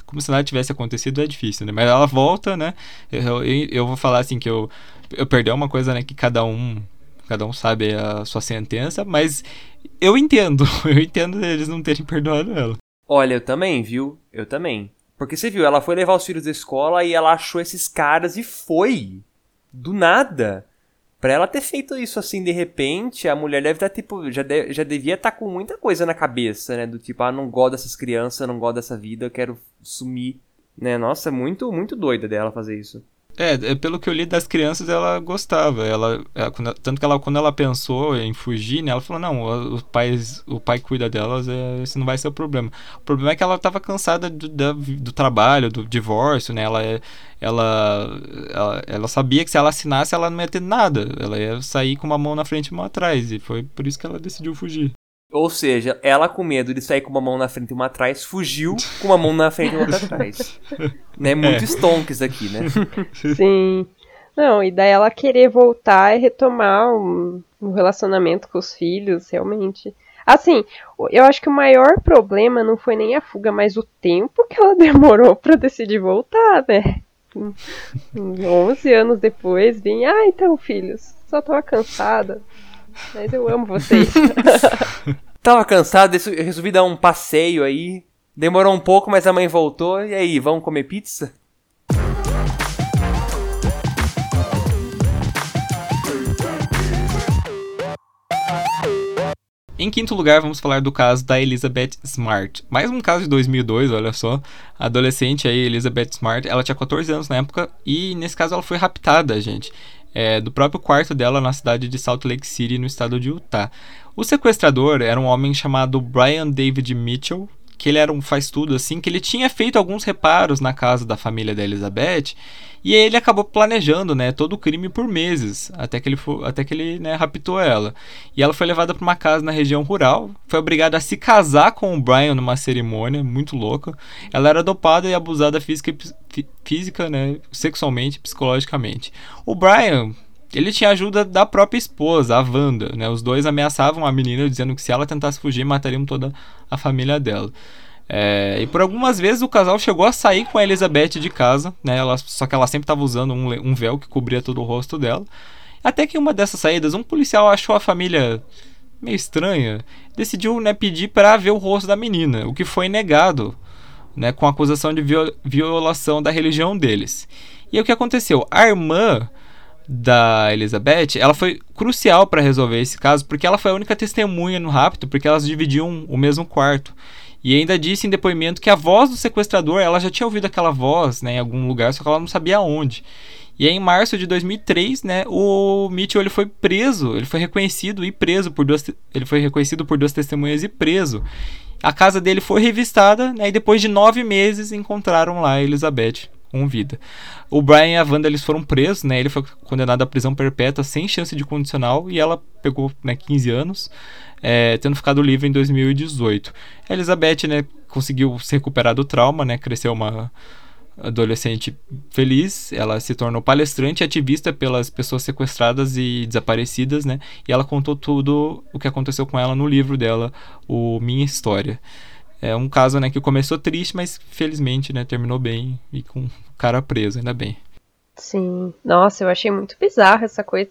S1: como se nada tivesse acontecido, é difícil, né? Mas ela volta, né? Eu, eu, eu vou falar assim que eu, eu perdi uma coisa, né? Que cada um, cada um sabe a sua sentença, mas eu entendo, eu entendo eles não terem perdoado ela.
S3: Olha, eu também, viu? Eu também. Porque você viu, ela foi levar os filhos da escola e ela achou esses caras e foi. Do nada. Pra ela ter feito isso assim de repente, a mulher deve estar, tá, tipo, já, de, já devia estar tá com muita coisa na cabeça, né? Do tipo, ah, não gosto dessas crianças, não gosto dessa vida, eu quero sumir. Né? Nossa, é muito, muito doida dela fazer isso.
S1: É, é, pelo que eu li das crianças, ela gostava. Ela, ela, tanto que ela, quando ela pensou em fugir, né, ela falou: não, os pais, o pai cuida delas, é, esse não vai ser o problema. O problema é que ela estava cansada do, do, do, trabalho, do divórcio, né? Ela, ela, ela, ela sabia que se ela assinasse, ela não ia ter nada. Ela ia sair com uma mão na frente e uma atrás. E foi por isso que ela decidiu fugir.
S3: Ou seja, ela com medo de sair com uma mão na frente e uma atrás, fugiu com uma mão na frente e outra atrás. né? Muito é. stonks aqui, né?
S2: Sim. Não, e daí ela querer voltar e retomar um, um relacionamento com os filhos, realmente. Assim, eu acho que o maior problema não foi nem a fuga, mas o tempo que ela demorou para decidir voltar, né? 11 anos depois, vim, ah, então, filhos, só tava cansada. Mas eu amo vocês.
S3: Tava cansado, resolvi dar um passeio aí. Demorou um pouco, mas a mãe voltou. E aí, vamos comer pizza?
S1: Em quinto lugar, vamos falar do caso da Elizabeth Smart. Mais um caso de 2002, olha só. A adolescente aí, Elizabeth Smart, ela tinha 14 anos na época e nesse caso ela foi raptada, gente é, do próprio quarto dela na cidade de Salt Lake City, no estado de Utah. O sequestrador era um homem chamado Brian David Mitchell, que ele era um faz-tudo assim, que ele tinha feito alguns reparos na casa da família da Elizabeth e ele acabou planejando, né, todo o crime por meses, até que ele, for, até que ele né, raptou ela. E ela foi levada para uma casa na região rural, foi obrigada a se casar com o Brian numa cerimônia muito louca. Ela era dopada e abusada física, física né, sexualmente, psicologicamente. O Brian ele tinha ajuda da própria esposa, a Wanda, né? Os dois ameaçavam a menina dizendo que se ela tentasse fugir, matariam toda a família dela. É, e por algumas vezes o casal chegou a sair com a Elizabeth de casa, né? Ela, só que ela sempre estava usando um, um, véu que cobria todo o rosto dela. Até que em uma dessas saídas, um policial achou a família meio estranha, decidiu né, pedir para ver o rosto da menina, o que foi negado, né, com acusação de violação da religião deles. E aí, o que aconteceu? A irmã da Elizabeth, ela foi crucial para resolver esse caso, porque ela foi a única testemunha no rapto, porque elas dividiam o mesmo quarto. E ainda disse em depoimento que a voz do sequestrador, ela já tinha ouvido aquela voz, né, em algum lugar, só que ela não sabia onde. E aí, em março de 2003, né, o Mitchell ele foi preso, ele foi reconhecido e preso por duas, ele foi reconhecido por duas testemunhas e preso. A casa dele foi revistada, né, e depois de nove meses encontraram lá a Elizabeth com vida. O Brian e a Wanda eles foram presos, né, ele foi condenado à prisão perpétua sem chance de condicional e ela pegou né, 15 anos, é, tendo ficado livre em 2018. A Elizabeth né, conseguiu se recuperar do trauma, né, cresceu uma adolescente feliz, ela se tornou palestrante e ativista pelas pessoas sequestradas e desaparecidas, né? E ela contou tudo o que aconteceu com ela no livro dela, o Minha História. É um caso, né, que começou triste, mas felizmente, né, terminou bem e com o cara preso, ainda bem.
S2: Sim. Nossa, eu achei muito bizarro essa coisa.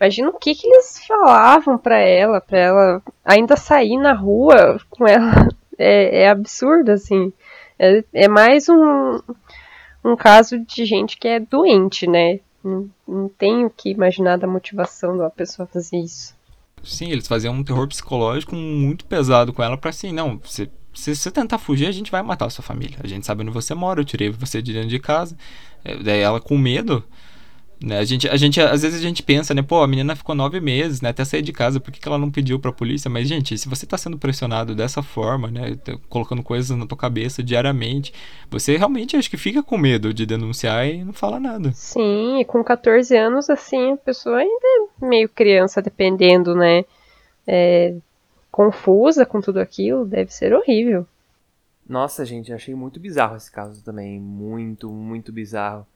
S2: Imagina o que que eles falavam para ela, para ela ainda sair na rua com ela. É, é absurdo, assim. É, é mais um, um caso de gente que é doente, né? Não, não tenho que imaginar da motivação de uma pessoa fazer isso.
S1: Sim, eles faziam um terror psicológico muito pesado com ela para assim, não, você, se você tentar fugir, a gente vai matar a sua família. A gente sabe onde você mora, eu tirei você de dentro de casa. É, daí ela com medo, né? A gente, a gente, às vezes a gente pensa, né? Pô, a menina ficou nove meses, né? Até sair de casa, por que, que ela não pediu pra polícia? Mas, gente, se você tá sendo pressionado dessa forma, né? Colocando coisas na tua cabeça diariamente, você realmente acho que fica com medo de denunciar e não fala nada.
S2: Sim, e com 14 anos, assim, a pessoa ainda é meio criança, dependendo, né? É, confusa com tudo aquilo, deve ser horrível.
S3: Nossa, gente, achei muito bizarro esse caso também. Muito, muito bizarro.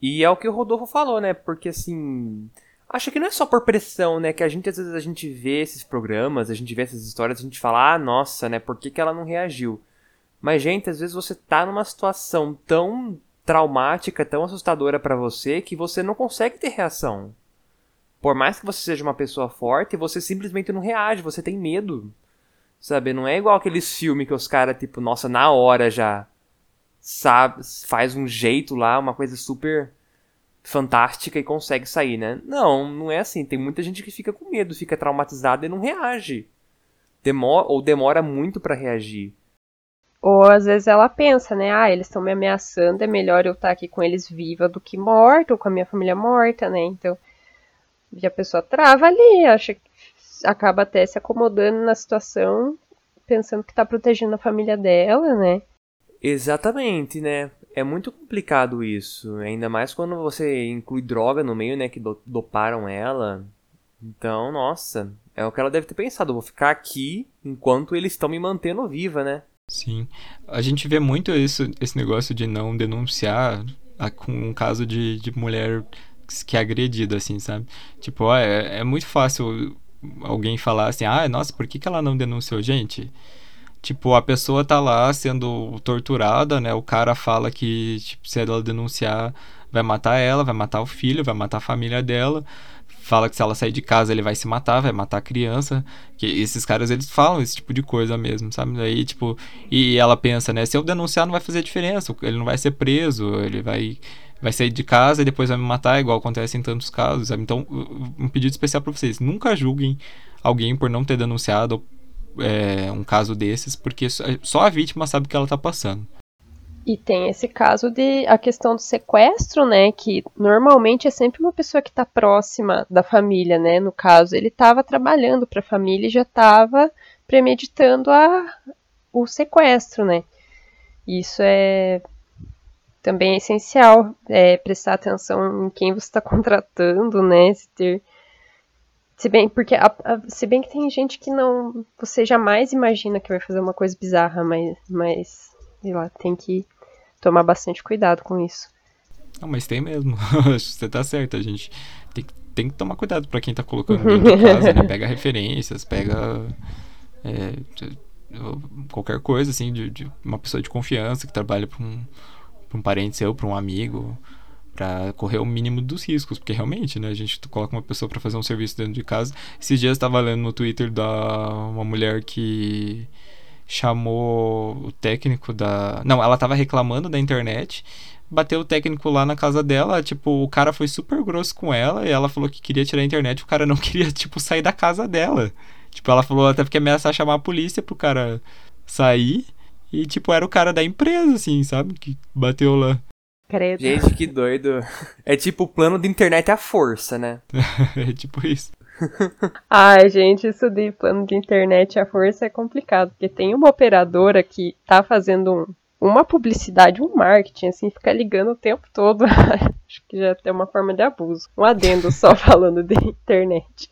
S3: E é o que o Rodolfo falou, né? Porque assim. Acho que não é só por pressão, né? Que a gente, às vezes, a gente vê esses programas, a gente vê essas histórias, a gente fala, ah, nossa, né? Por que, que ela não reagiu? Mas, gente, às vezes você tá numa situação tão traumática, tão assustadora para você, que você não consegue ter reação. Por mais que você seja uma pessoa forte, você simplesmente não reage, você tem medo. Sabe? Não é igual aqueles filmes que os caras, tipo, nossa, na hora já sabe, faz um jeito lá, uma coisa super fantástica e consegue sair, né? Não, não é assim. Tem muita gente que fica com medo, fica traumatizada e não reage. Demora, ou demora muito para reagir.
S2: Ou às vezes ela pensa, né? Ah, eles estão me ameaçando, é melhor eu estar aqui com eles viva do que morta, ou com a minha família morta, né? Então, e a pessoa trava ali, acha que acaba até se acomodando na situação, pensando que tá protegendo a família dela, né?
S3: Exatamente, né? É muito complicado isso, ainda mais quando você inclui droga no meio, né, que do doparam ela. Então, nossa, é o que ela deve ter pensado, vou ficar aqui enquanto eles estão me mantendo viva, né?
S1: Sim. A gente vê muito isso, esse negócio de não denunciar com um caso de, de mulher que é agredida, assim, sabe? Tipo, é, é muito fácil alguém falar assim, ah, nossa, por que, que ela não denunciou? Gente, Tipo, a pessoa tá lá sendo torturada, né? O cara fala que, tipo, se ela denunciar, vai matar ela, vai matar o filho, vai matar a família dela. Fala que se ela sair de casa, ele vai se matar, vai matar a criança. Que esses caras, eles falam esse tipo de coisa mesmo, sabe? Aí, tipo, e ela pensa, né? Se eu denunciar, não vai fazer diferença. Ele não vai ser preso, ele vai vai sair de casa e depois vai me matar, igual acontece em tantos casos, sabe? Então, um pedido especial para vocês, nunca julguem alguém por não ter denunciado é, um caso desses, porque só a vítima sabe o que ela está passando.
S2: E tem esse caso de a questão do sequestro, né? Que normalmente é sempre uma pessoa que está próxima da família, né? No caso, ele estava trabalhando para a família e já estava premeditando a, o sequestro, né? Isso é também é essencial, é, prestar atenção em quem você está contratando, né? Se ter se bem, porque a, a, se bem que tem gente que não. Você jamais imagina que vai fazer uma coisa bizarra, mas, mas sei lá, tem que tomar bastante cuidado com isso.
S1: Não, mas tem mesmo. você tá certo, a gente tem, tem que tomar cuidado para quem tá colocando dentro de casa, né? Pega referências, pega. É, qualquer coisa, assim, de, de, uma pessoa de confiança que trabalha para um, pra um parente seu, para um amigo para correr o mínimo dos riscos, porque realmente, né, a gente coloca uma pessoa para fazer um serviço dentro de casa. Esses dias estava lendo no Twitter da uma mulher que chamou o técnico da, não, ela estava reclamando da internet, bateu o técnico lá na casa dela, tipo, o cara foi super grosso com ela e ela falou que queria tirar a internet, o cara não queria, tipo, sair da casa dela. Tipo, ela falou até porque ameaçar chamar a polícia pro cara sair. E, tipo, era o cara da empresa, assim, sabe? Que bateu lá.
S2: Credo.
S3: Gente, que doido. É tipo o plano de internet à força, né?
S1: é tipo isso.
S2: Ai, gente, isso de plano de internet à força é complicado, porque tem uma operadora que tá fazendo um, uma publicidade, um marketing, assim, fica ligando o tempo todo. Acho que já tem uma forma de abuso. Um adendo só falando de internet.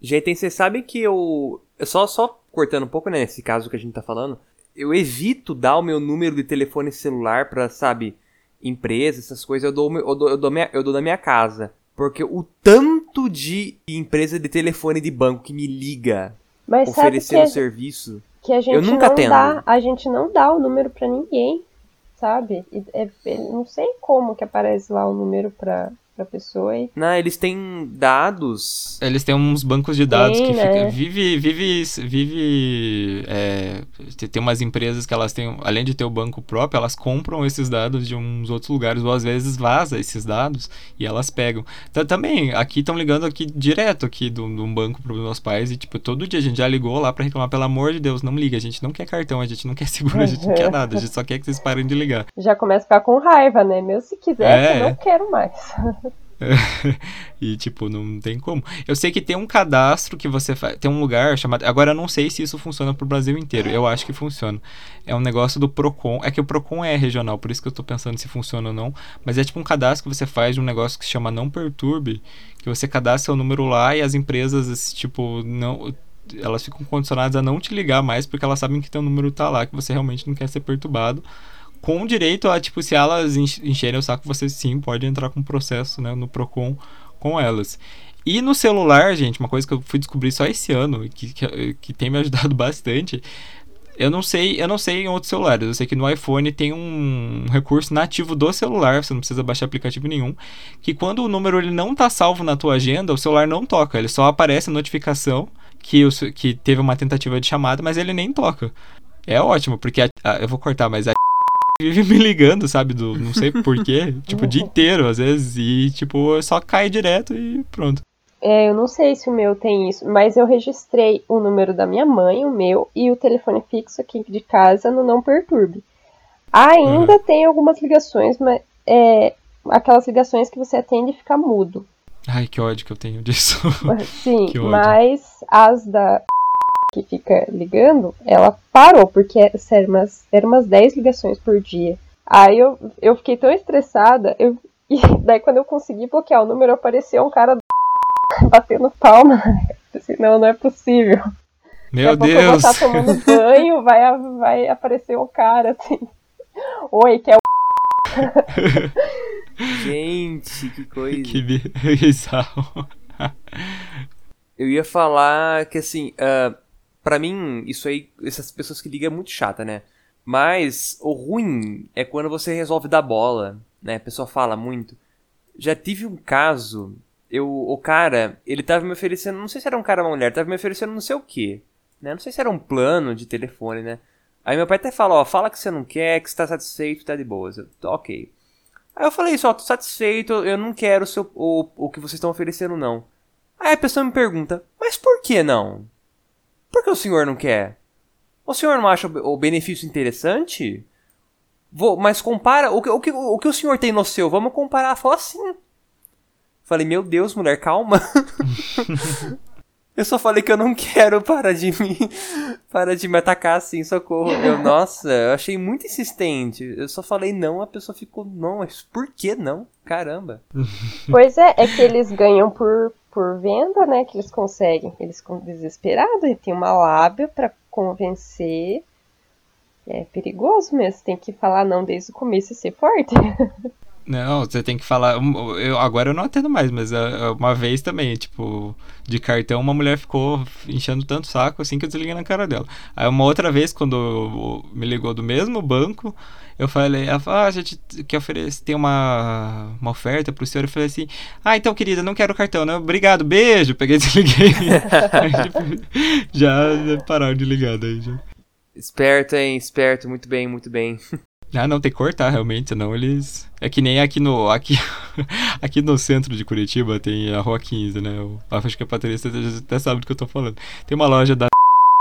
S3: Gente, vocês sabem que eu. Só, só cortando um pouco, né, nesse caso que a gente tá falando. Eu evito dar o meu número de telefone celular pra, sabe, empresa, essas coisas. Eu dou, eu dou, eu dou, minha, eu dou da minha casa. Porque o tanto de empresa de telefone de banco que me liga
S2: Mas
S3: oferecendo
S2: que,
S3: serviço.
S2: que a gente
S3: eu nunca
S2: não
S3: atendo.
S2: dá, a gente não dá o número pra ninguém, sabe? E é- é- não sei como que aparece lá o número pra, pra pessoa e
S3: Não, eles têm dados.
S1: Eles têm uns bancos de dados
S2: Tem,
S1: que
S2: né?
S1: fica, vive, vive, vive, é, te- tem umas empresas que elas têm, além de ter o banco próprio, elas compram esses dados de uns outros lugares ou às vezes vaza esses dados e elas pegam. Também aqui estão ligando aqui direto aqui de um banco para os meus pais e tipo todo dia a gente já ligou lá para reclamar pelo amor de Deus não liga, a gente não quer cartão, a gente não quer seguro, a gente não quer nada, a gente só quer que vocês parem de ligar.
S2: já começa a ficar com raiva, né? Meu, se quiser,
S1: É.
S2: eu não quero mais.
S1: e, tipo, não tem como. Eu sei que tem um cadastro que você faz. Tem um lugar chamado. Agora eu não sei se isso funciona pro Brasil inteiro. Eu acho que funciona. É um negócio do Procon. É que o Procon é regional, por isso que eu tô pensando se funciona ou não. Mas é tipo um cadastro que você faz de um negócio que se chama Não Perturbe. Que você cadastra o número lá e as empresas, tipo, não. Elas ficam condicionadas a não te ligar mais porque elas sabem que teu número tá lá, que você realmente não quer ser perturbado com direito a, tipo, se elas ench- encherem o saco, você sim pode entrar com processo, né, no Procon com elas. E no celular, gente, uma coisa que eu fui descobrir só esse ano, que, que, que tem me ajudado bastante, eu não sei, eu não sei em outros celulares, eu sei que no iPhone tem um recurso nativo do celular, você não precisa baixar aplicativo nenhum, que quando o número ele não tá salvo na tua agenda, o celular não toca, ele só aparece a notificação que, o, que teve uma tentativa de chamada, mas ele nem toca. É ótimo, porque a- a- eu vou cortar, mas a vive me ligando, sabe? Do, não sei porquê. tipo, o dia inteiro, às vezes. E, tipo, só cai direto e pronto.
S2: É, eu não sei se o meu tem isso, mas eu registrei o número da minha mãe, o meu, e o telefone fixo aqui de casa no Não Perturbe. Ainda tem algumas ligações, mas é, aquelas ligações que você atende e fica mudo.
S1: Ai, que ódio que eu tenho disso.
S2: Sim, mas as da que fica ligando, ela parou, porque era, sério, umas, eram umas 10 ligações por dia. Aí eu, eu fiquei tão estressada, eu, e daí quando eu consegui bloquear o número, apareceu um cara batendo palma. Pensei, não, não é possível.
S1: Meu
S2: Daqui pouco eu vou
S1: Deus.
S2: estar tomando banho, vai, vai aparecer um cara assim. Oi, que é o.
S3: Gente, que coisa.
S1: que bi- bizarro.
S3: Eu ia falar que assim, ah, pra mim, isso aí, essas pessoas que ligam é muito chata, né? Mas o ruim é quando você resolve dar bola, né? A pessoa fala muito. Já tive um caso, eu, o cara, ele tava me oferecendo, não sei se era um cara ou uma mulher, tava me oferecendo não sei o que, né? Não sei se era um plano de telefone, né? Aí meu pai até fala, ó, fala que você não quer, que você tá satisfeito, tá de boas. Eu, "Tô ok. Aí eu falei isso, ó, tô satisfeito, eu não quero o, seu, o, o que vocês estão oferecendo, não. Aí a pessoa me pergunta, mas por que não? Por que o senhor não quer? O senhor não acha o benefício interessante? Vou, mas compara, o que, o, que, o que o senhor tem no seu? Vamos comparar. Fala assim. Falei, meu Deus, mulher, calma. eu só falei que eu não quero para de me, para de me atacar assim, socorro. Eu, nossa, eu achei muito insistente. Eu só falei não, a pessoa ficou, não, mas por que não? Caramba.
S2: Pois é, é que eles ganham por, por venda, né? Que eles conseguem. Eles ficam desesperados, e tem uma lábia pra convencer. É perigoso mesmo, tem que falar não desde o começo e ser forte.
S1: Não, você tem que falar. Eu, agora eu não atendo mais, mas ah, uma vez também, tipo, de cartão, uma mulher ficou enchendo tanto saco assim que eu desliguei na cara dela. Aí uma outra vez, quando me ligou do mesmo banco, eu falei, ela falou, ah, a gente quer oferecer, tem uma, uma oferta pro senhor. Eu falei assim, ah, então, querida, não quero cartão, né? Obrigado, beijo. Peguei e desliguei. Aí, tipo, já pararam de ligar daí já.
S3: Esperto, hein? Esperto, muito bem, muito bem.
S1: Ah, não, tem que cortar realmente, senão eles. É que nem aqui no. Aqui, aqui no centro de Curitiba tem a Rua 15, né? Eu acho que a Patrícia até sabe do que eu tô falando. Tem uma loja da.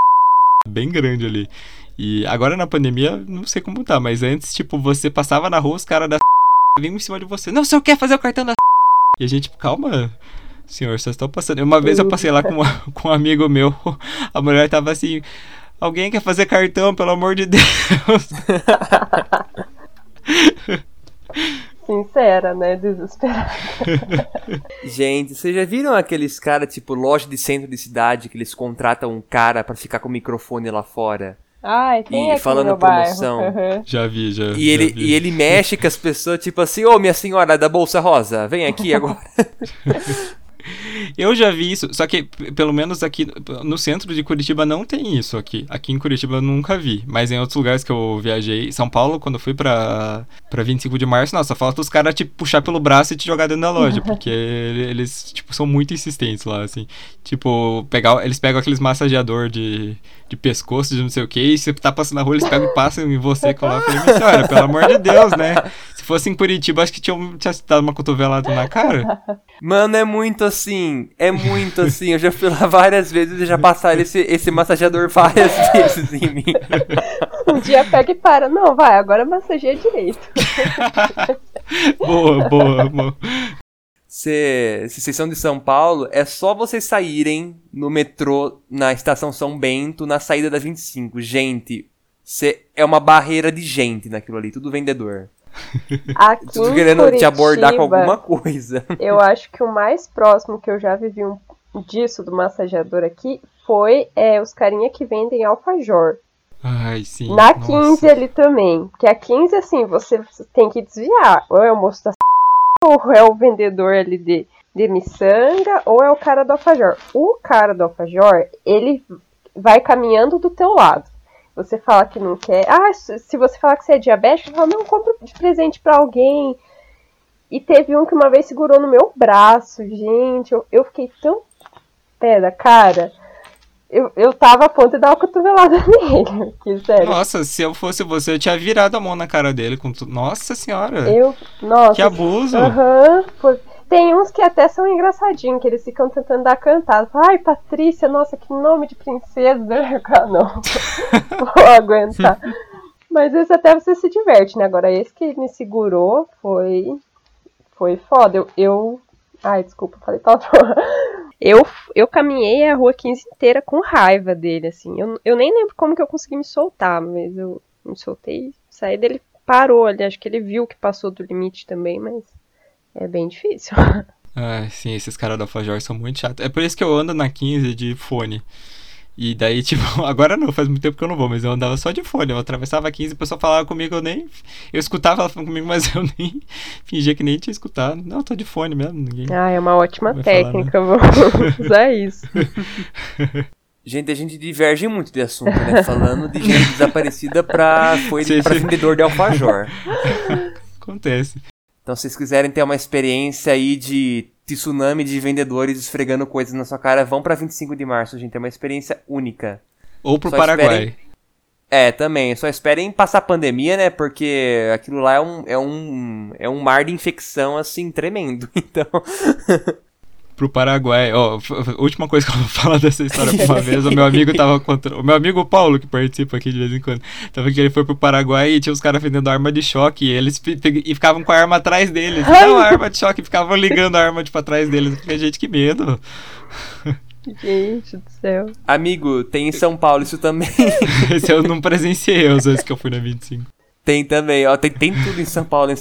S1: bem grande ali. E agora na pandemia, não sei como tá, mas antes, tipo, você passava na rua, os caras da. vinham em cima de você. Não, o senhor quer fazer o cartão da. E a gente, tipo, calma, senhor, vocês estão passando. Uma vez eu passei lá com, com um amigo meu, a mulher tava assim. Alguém quer fazer cartão, pelo amor de Deus.
S2: Sincera, né? Desesperada.
S3: Gente, vocês já viram aqueles caras, tipo, loja de centro de cidade, que eles contratam um cara para ficar com o microfone lá fora?
S2: Ai, tem
S3: E
S2: aqui
S3: falando
S2: no
S3: promoção.
S2: Uhum.
S1: Já vi, já.
S3: E
S1: já
S3: ele,
S1: vi.
S3: e ele mexe com as pessoas, tipo assim, ô minha senhora da Bolsa Rosa, vem aqui agora.
S1: Eu já vi isso, só que pelo menos aqui no centro de Curitiba não tem isso aqui. Aqui em Curitiba eu nunca vi, mas em outros lugares que eu viajei, São Paulo, quando eu fui pra, pra 25 de março, nossa, falta os caras te puxar pelo braço e te jogar dentro da loja, porque ele- eles, tipo, são muito insistentes lá, assim. Tipo, pegar, eles pegam aqueles massageador de, de pescoço, de não sei o que, e você tá passando na rua, eles pegam e passam em você, falei, "Minha senhora, pelo amor de Deus, né? Se fosse em Curitiba, acho que tinha, tinha dado uma cotovelada na cara.
S3: Mano, é muito assim, é muito assim. Eu já fui lá várias vezes e já passaram esse, esse massageador várias vezes em mim.
S2: Um dia pega e para. Não, vai, agora massageia direito.
S1: boa, boa, boa.
S3: Se, se vocês são de São Paulo, é só vocês saírem no metrô na estação São Bento, na saída da 25. Gente, cê, é uma barreira de gente naquilo ali, tudo vendedor.
S2: Aqui
S3: Tudo
S2: em
S3: querendo te abordar com
S2: Curitiba,
S3: alguma coisa.
S2: Eu acho que o mais próximo que eu já vivi um, disso do massageador aqui foi é, os carinha que vendem alfajor.
S1: Ai, sim.
S2: Na
S1: nossa.
S2: 15 ali também. Porque a 15, assim, você tem que desviar. Ou é o moço da ou é o vendedor ali de, de miçanga, ou é o cara do alfajor. O cara do alfajor, ele vai caminhando do teu lado. Você fala que não quer. Ah, se você falar que você é diabético, fala, não, compra de presente pra alguém. E teve um que uma vez segurou no meu braço, gente. Eu, eu fiquei tão pé da cara. Eu, eu tava a ponto de dar uma cotovelada nele. Que, sério.
S1: Nossa, se eu fosse você, eu tinha virado a mão na cara dele com tudo. Nossa senhora.
S2: Eu, nossa.
S1: Que abuso.
S2: Aham. foi- Tem uns que até são engraçadinhos, que eles ficam tentando dar cantada. Ai, Patrícia, nossa, que nome de princesa. Não. Vou aguentar. Mas esse até você se diverte, né? Agora, esse que me segurou foi. Foi foda. Eu. eu... Ai, desculpa, falei tal. Eu, eu caminhei a rua 15 inteira com raiva dele, assim. Eu, eu nem lembro como que eu consegui me soltar, mas eu me soltei, saí dele, parou ali. Acho que ele viu que passou do limite também, mas é bem difícil.
S1: Ai, sim, esses caras da Alfajor são muito chatos. É por isso que eu ando na 15 de fone. E daí, tipo, agora não, faz muito tempo que eu não vou, mas eu andava só de fone. Eu atravessava a 15 e o pessoal falava comigo, eu nem. Eu escutava ela falando comigo, mas eu nem fingia que nem tinha escutado. Não, eu tô de fone mesmo, ninguém.
S2: Ah, é uma ótima
S1: Vai falar, né?
S2: técnica, vou usar isso.
S3: Gente, a gente diverge muito de assunto, né? Falando de gente desaparecida pra, foi
S1: Sim,
S3: pra
S1: sim.
S3: vendedor de alfajor.
S1: Acontece.
S3: Então, se vocês quiserem ter uma experiência aí de tsunami de vendedores esfregando coisas na sua cara, vão pra 25 de março, gente. É uma experiência única.
S1: Ou pro
S3: Só
S1: Paraguai.
S3: esperem- É, também. Só esperem passar a pandemia, né? Porque aquilo lá é um, é um, é um mar de infecção, assim, tremendo. Então,
S1: Pro Paraguai. Ó, última coisa que eu vou falar dessa história pra uma vez. O meu amigo tava contra. O meu amigo Paulo, que participa aqui de vez em quando, tava que ele foi pro Paraguai e tinha os caras vendendo arma de choque. E eles e ficavam com a arma atrás deles. Não, a arma de choque. Ficavam ligando a arma tipo, atrás deles. Eu fiquei, gente, que medo.
S2: Gente do céu.
S3: amigo, tem em São Paulo isso também.
S1: Esse eu não presenciei os vezes que eu fui na 25.
S3: Tem também, ó. Tem, tem tudo em São Paulo.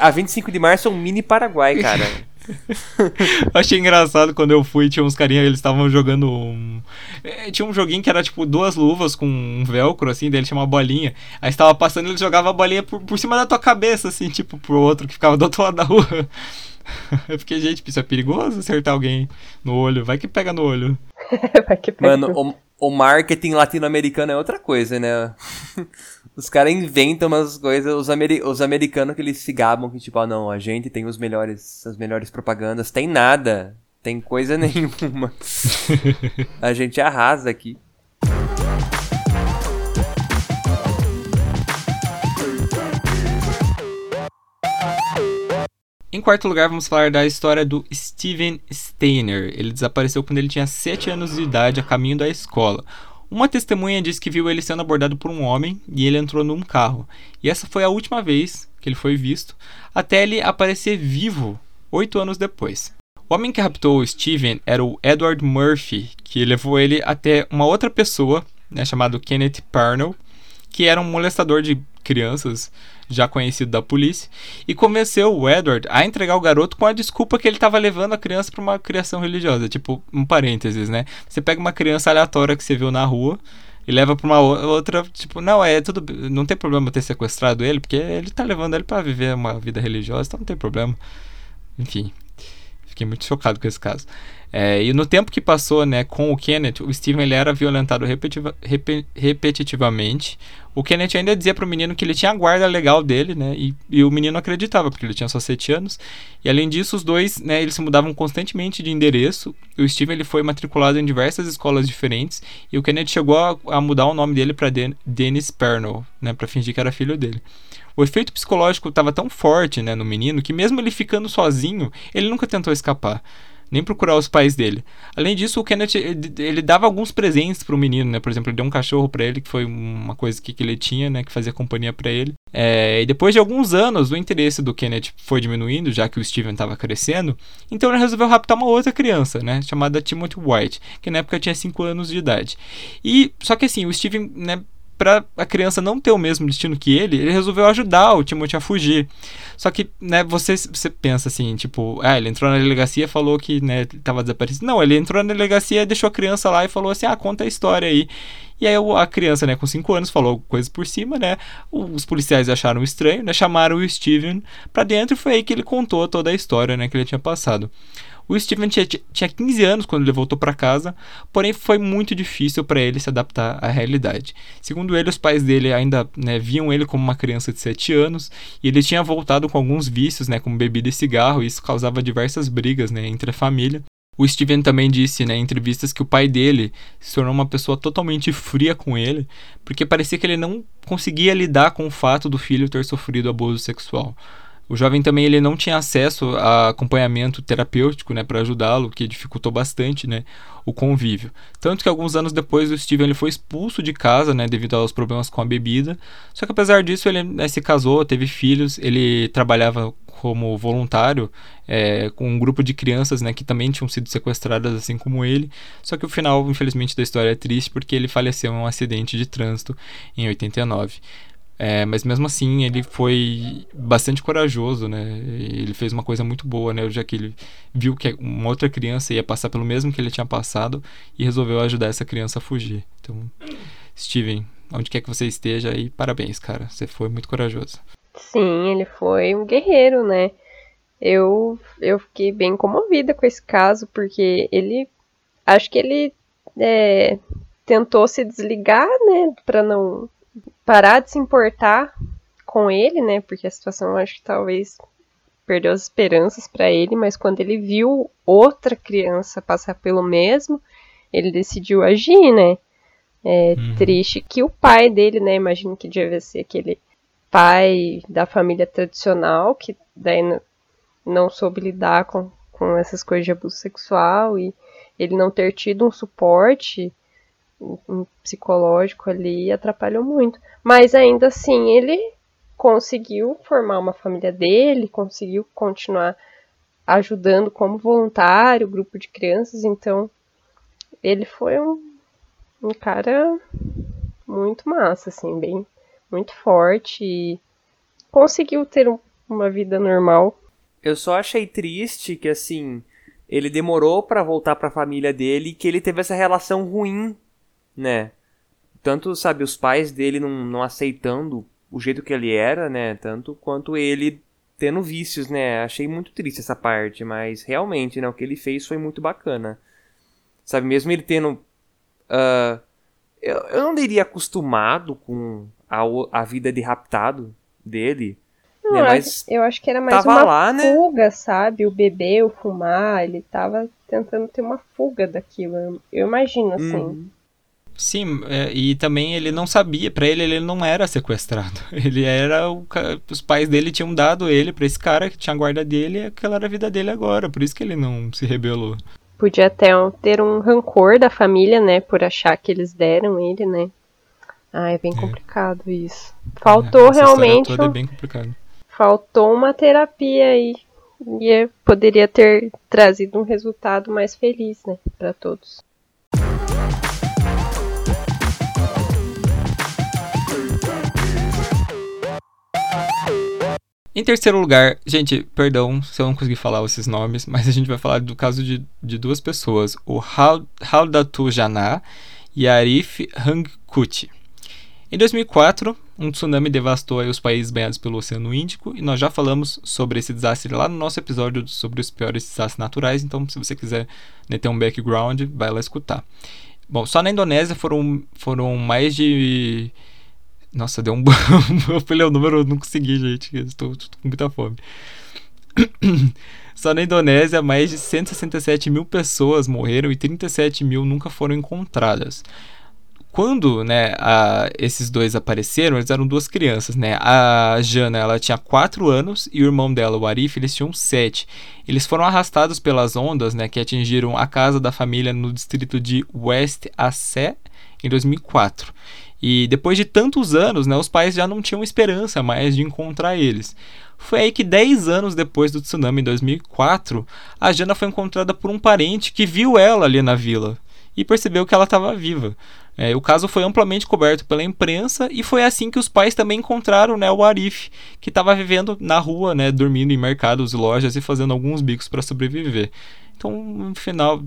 S3: A 25 de março é um mini Paraguai, cara.
S1: Achei engraçado quando eu fui, tinha uns carinha, eles estavam jogando um. é, Tinha um joguinho que era tipo duas luvas com um velcro, assim, daí ele tinha uma bolinha. Aí estava passando e ele jogava a bolinha por, por cima da tua cabeça, assim, tipo, pro outro que ficava do outro lado da rua. Eu fiquei, gente, isso é perigoso acertar alguém no olho. Vai que pega no olho.
S2: Vai que pega.
S3: Mano, o, o marketing latino-americano é outra coisa, né? Os caras inventam umas coisas, os, os americanos que eles se gabam que, tipo, ah, não, a gente tem os melhores, as melhores propagandas. Tem nada. Tem coisa nenhuma. a gente arrasa aqui.
S1: Quarto lugar, vamos falar da história do Steven Steiner. Ele desapareceu quando ele tinha 7 anos de idade a caminho da escola. Uma testemunha disse que viu ele sendo abordado por um homem e ele entrou num carro. E essa foi a última vez que ele foi visto, até ele aparecer vivo oito anos depois. O homem que raptou o Steven era o Edward Murphy, que levou ele até uma outra pessoa, né, chamado Kenneth Parnell, que era um molestador de crianças já conhecido da polícia, e convenceu o Edward a entregar o garoto com a desculpa que ele estava levando a criança para uma criação religiosa. Tipo, um parênteses, né? Você pega uma criança aleatória que você viu na rua e leva para uma outra, tipo, não, é tudo, não tem problema ter sequestrado ele, porque ele tá levando ele para viver uma vida religiosa, então não tem problema. Enfim, fiquei muito chocado com esse caso. É, e no tempo que passou né, com o Kenneth, o Steven ele era violentado repetitivamente. O Kenneth ainda dizia para o menino que ele tinha a guarda legal dele, né? E, e, o menino acreditava, porque ele tinha só 7 anos. E além disso, os dois, né, eles se mudavam constantemente de endereço. O Steven ele foi matriculado em diversas escolas diferentes. E o Kenneth chegou a, a mudar o nome dele para Den Dennis Pernell, né? Para fingir que era filho dele. O efeito psicológico estava tão forte né, no menino que, mesmo ele ficando sozinho, ele nunca tentou escapar nem procurar os pais dele. Além disso, o Kenneth ele dava alguns presentes pro menino, né? Por exemplo, ele deu um cachorro para ele, que foi uma coisa que, que ele tinha, né? Que fazia companhia para ele. É, e depois de alguns anos, o interesse do Kenneth foi diminuindo, já que o Steven estava crescendo. Então ele resolveu raptar uma outra criança, né? Chamada Timothy White, que na época tinha 5 anos de idade. E só que assim, o Steven, né? Para a criança não ter o mesmo destino que ele, ele resolveu ajudar o Timothy a fugir. Só que, né, você, você pensa assim, tipo, ah, ele entrou na delegacia e falou que, né, estava desaparecido. Não, ele entrou na delegacia, deixou a criança lá e falou assim, ah, conta a história aí. E aí a criança, né, com 5 anos, falou coisas por cima, né? Os policiais acharam estranho, né? Chamaram o Steven para dentro e foi aí que ele contou toda a história, né, que ele tinha passado. O Steven tinha, tinha 15 anos quando ele voltou para casa, porém foi muito difícil para ele se adaptar à realidade. Segundo ele, os pais dele ainda né, viam ele como uma criança de 7 anos e ele tinha voltado com alguns vícios, né, como bebida e cigarro, e isso causava diversas brigas né, entre a família. O Steven também disse né, em entrevistas que o pai dele se tornou uma pessoa totalmente fria com ele, porque parecia que ele não conseguia lidar com o fato do filho ter sofrido abuso sexual. O jovem também ele não tinha acesso a acompanhamento terapêutico, né, para ajudá-lo, que dificultou bastante, né, o convívio. Tanto que alguns anos depois o Steven ele foi expulso de casa, né, devido aos problemas com a bebida. Só que apesar disso ele né, se casou, teve filhos, ele trabalhava como voluntário é, com um grupo de crianças, né, que também tinham sido sequestradas assim como ele. Só que o final, infelizmente, da história é triste porque ele faleceu em um acidente de trânsito em 89. É, mas mesmo assim ele foi bastante corajoso, né? Ele fez uma coisa muito boa, né? Já que ele viu que uma outra criança ia passar pelo mesmo que ele tinha passado e resolveu ajudar essa criança a fugir. Então, Steven, onde quer que você esteja aí, parabéns, cara. Você foi muito corajoso.
S2: Sim, ele foi um guerreiro, né? Eu, eu fiquei bem comovida com esse caso, porque ele. Acho que ele é, tentou se desligar, né? Pra não parar de se importar com ele, né? Porque a situação acho que talvez perdeu as esperanças para ele, mas quando ele viu outra criança passar pelo mesmo, ele decidiu agir, né? É uhum. triste que o pai dele, né? Imagino que devia ser aquele pai da família tradicional que daí não soube lidar com, com essas coisas de abuso sexual e ele não ter tido um suporte um psicológico ali atrapalhou muito. Mas ainda assim, ele conseguiu formar uma família dele, conseguiu continuar ajudando como voluntário, grupo de crianças, então ele foi um, um cara muito massa, assim, bem muito forte e conseguiu ter um, uma vida normal.
S3: Eu só achei triste que assim, ele demorou para voltar para a família dele e que ele teve essa relação ruim né? Tanto, sabe, os pais dele não, não aceitando o jeito que ele era, né? Tanto quanto ele tendo vícios, né? Achei muito triste essa parte, mas realmente, né? O que ele fez foi muito bacana. Sabe, mesmo ele tendo. Uh, eu, eu não diria acostumado com a, a vida de raptado dele.
S2: Não, né? mas eu acho que era mais uma lá, né? fuga, né? sabe? O beber, o fumar, ele tava tentando ter uma fuga daquilo. Eu imagino, assim. Uhum.
S1: Sim, é, e também ele não sabia, para ele ele não era sequestrado. Ele era o os pais dele tinham dado ele para esse cara que tinha a guarda dele, e aquela era a vida dele agora, por isso que ele não se rebelou.
S2: Podia até ter um rancor da família, né, por achar que eles deram ele, né? Ah, é bem é. complicado isso. Faltou é, realmente.
S1: Toda é bem complicado.
S2: Faltou uma terapia aí. E é, poderia ter trazido um resultado mais feliz, né, para todos.
S1: Em terceiro lugar, gente, perdão se eu não conseguir falar esses nomes, mas a gente vai falar do caso de, de duas pessoas, o Haldatu Jana e Arif Hangkuti. Em 2004, um tsunami devastou os países banhados pelo Oceano Índico e nós já falamos sobre esse desastre lá no nosso episódio sobre os piores desastres naturais, então se você quiser né, ter um background, vai lá escutar. Bom, só na Indonésia foram, foram mais de nossa, deu um Eu falei o número, eu não consegui, gente. Estou, com muita fome. Só na Indonésia, mais de 167 mil pessoas morreram e 37 mil nunca foram encontradas. Quando né, a, esses dois apareceram, eles eram duas crianças. Né? A Jana ela tinha 4 anos e o irmão dela, o Arif, eles tinham 7. Eles foram arrastados pelas ondas né, que atingiram a casa da família no distrito de West Aceh em 2004. E depois de tantos anos, né, os pais já não tinham esperança mais de encontrar eles. Foi aí que 10 anos depois do tsunami em 2004, a Jana foi encontrada por um parente que viu ela ali na vila e percebeu que ela estava viva. É, o caso foi amplamente coberto pela imprensa e foi assim que os pais também encontraram né, o Arif, que estava vivendo na rua, né, dormindo em mercados, lojas e fazendo alguns bicos para sobreviver. Então, no final,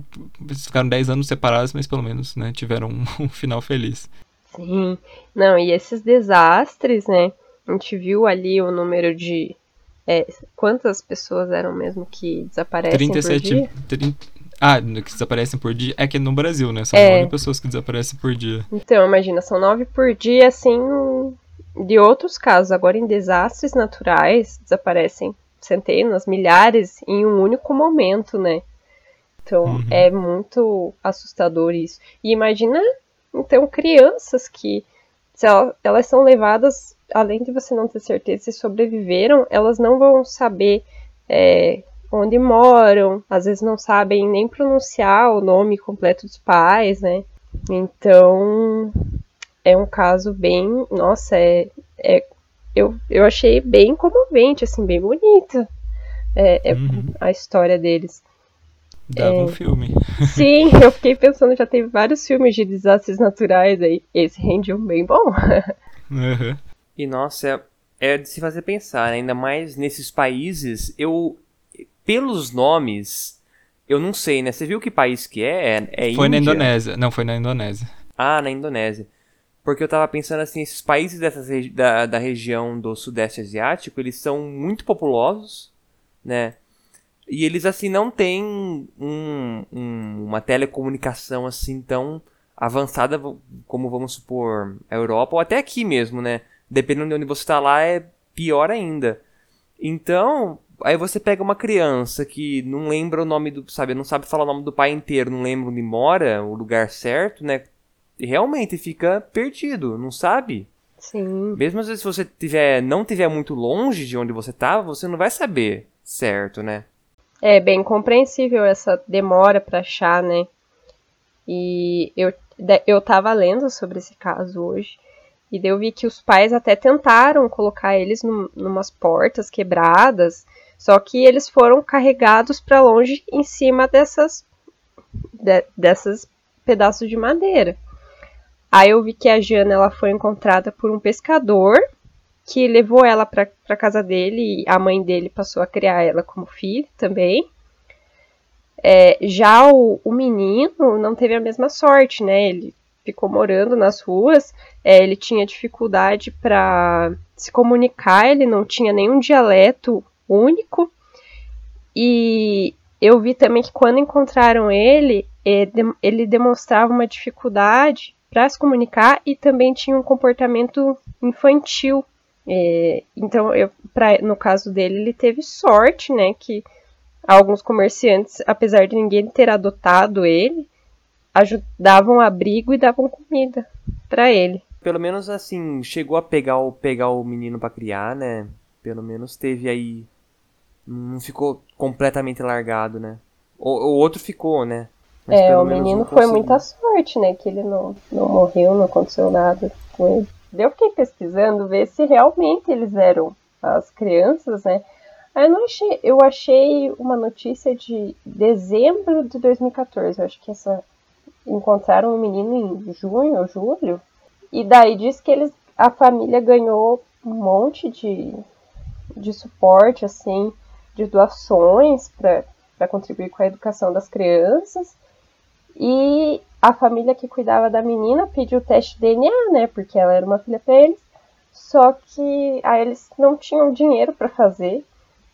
S1: eles ficaram 10 anos separados, mas pelo menos né, tiveram um, um final feliz.
S2: Sim. Não, e esses desastres, né? A gente viu ali o número de. É, quantas pessoas eram mesmo que desaparecem 37, por dia? 30,
S1: ah, que desaparecem por dia. É que no Brasil, né? São é. nove pessoas que desaparecem por dia.
S2: Então, imagina, são nove por dia, assim, de outros casos. Agora, em desastres naturais, desaparecem centenas, milhares em um único momento, né? Então, uhum. é muito assustador isso. E imagina então, crianças que, se elas são levadas, além de você não ter certeza se sobreviveram, elas não vão saber é, onde moram, às vezes não sabem nem pronunciar o nome completo dos pais, né? Então, é um caso bem. Nossa, é, é eu, eu achei bem comovente, assim, bem bonita é, é uhum. a história deles.
S1: Dava é... um filme.
S2: Sim, eu fiquei pensando, já teve vários filmes de desastres naturais aí. Esse rende um bem bom.
S1: Uhum.
S3: E nossa, é, é de se fazer pensar, né? ainda mais nesses países, eu. Pelos nomes, eu não sei, né? Você viu que país que é? É, é
S1: Foi Índia? na Indonésia. Não, foi na Indonésia.
S3: Ah, na Indonésia. Porque eu tava pensando assim, esses países dessas, da, da região do Sudeste Asiático, eles são muito populosos, né? E eles, assim, não têm um, um, uma telecomunicação, assim, tão avançada como, vamos supor, a Europa, ou até aqui mesmo, né? Dependendo de onde você está lá, é pior ainda. Então, aí você pega uma criança que não lembra o nome do, sabe, não sabe falar o nome do pai inteiro, não lembra onde mora, o lugar certo, né? E realmente fica perdido, não sabe?
S2: Sim.
S3: Mesmo às vezes se você tiver, não tiver muito longe de onde você tá, você não vai saber certo, né?
S2: É bem compreensível essa demora para achar, né? E eu, eu tava lendo sobre esse caso hoje. E daí eu vi que os pais até tentaram colocar eles num, numas portas quebradas, só que eles foram carregados para longe em cima dessas de, dessas pedaços de madeira. Aí eu vi que a Jana ela foi encontrada por um pescador que levou ela para casa dele e a mãe dele passou a criar ela como filho também. É, já o, o, menino não teve a mesma sorte, né? Ele ficou morando nas ruas, é, ele tinha dificuldade para se comunicar, ele não tinha nenhum dialeto único. E eu vi também que quando encontraram ele, ele, ele demonstrava uma dificuldade para se comunicar e também tinha um comportamento infantil. É, então, eu, pra, no caso dele, ele teve sorte, né? Que alguns comerciantes, apesar de ninguém ter adotado ele, ajudavam abrigo e davam comida para ele.
S3: Pelo menos assim, chegou a pegar o, pegar o menino para criar, né? Pelo menos teve aí. Não ficou completamente largado, né? O, o outro ficou, né?
S2: Mas é, o menino foi muita sorte, né? Que ele não, não morreu, não aconteceu nada com ele. Eu fiquei pesquisando ver se realmente eles eram as crianças, né? Aí eu achei, eu achei uma notícia de dezembro de 2014. Eu acho que essa encontraram um menino em junho ou julho. E daí diz que eles, a família ganhou um monte de, de suporte, assim, de doações para contribuir com a educação das crianças. E a família que cuidava da menina pediu o teste de DNA, né? Porque ela era uma filha para eles. Só que aí eles não tinham dinheiro para fazer.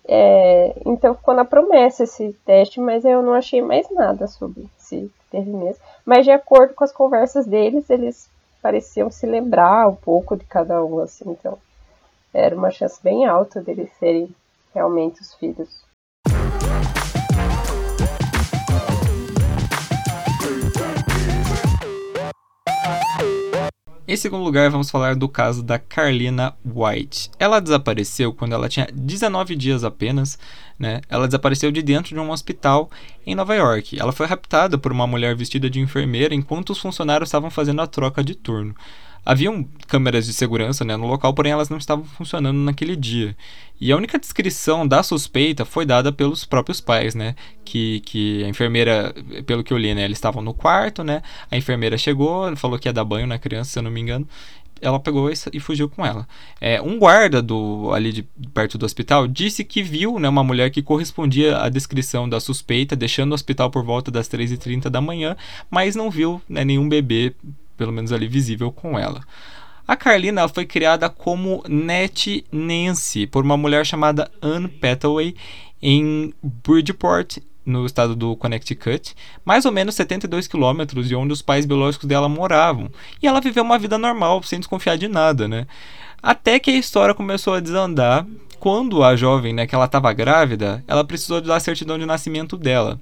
S2: É, então ficou na promessa esse teste, mas eu não achei mais nada sobre se teve mesmo. Mas de acordo com as conversas deles, eles pareciam se lembrar um pouco de cada um, assim, então era uma chance bem alta deles serem realmente os filhos.
S1: Em segundo lugar, vamos falar do caso da Carlina White. Ela desapareceu quando ela tinha 19 dias apenas, né? Ela desapareceu de dentro de um hospital em Nova York. Ela foi raptada por uma mulher vestida de enfermeira enquanto os funcionários estavam fazendo a troca de turno. Haviam câmeras de segurança né, no local, porém elas não estavam funcionando naquele dia. E a única descrição da suspeita foi dada pelos próprios pais, né? Que, que a enfermeira, pelo que eu li, né? Eles estavam no quarto, né? A enfermeira chegou, falou que ia dar banho na criança, se eu não me engano ela pegou e fugiu com ela. É, um guarda do ali de perto do hospital disse que viu né, uma mulher que correspondia à descrição da suspeita, deixando o hospital por volta das 3h30 da manhã, mas não viu né, nenhum bebê pelo menos ali visível com ela. A Carlina foi criada como Net Nancy por uma mulher chamada Anne Petaway em Bridgeport, no estado do Connecticut, mais ou menos 72 quilômetros de onde os pais biológicos dela moravam. E ela viveu uma vida normal, sem desconfiar de nada, né? Até que a história começou a desandar quando a jovem, né, que ela estava grávida, ela precisou da certidão de nascimento dela.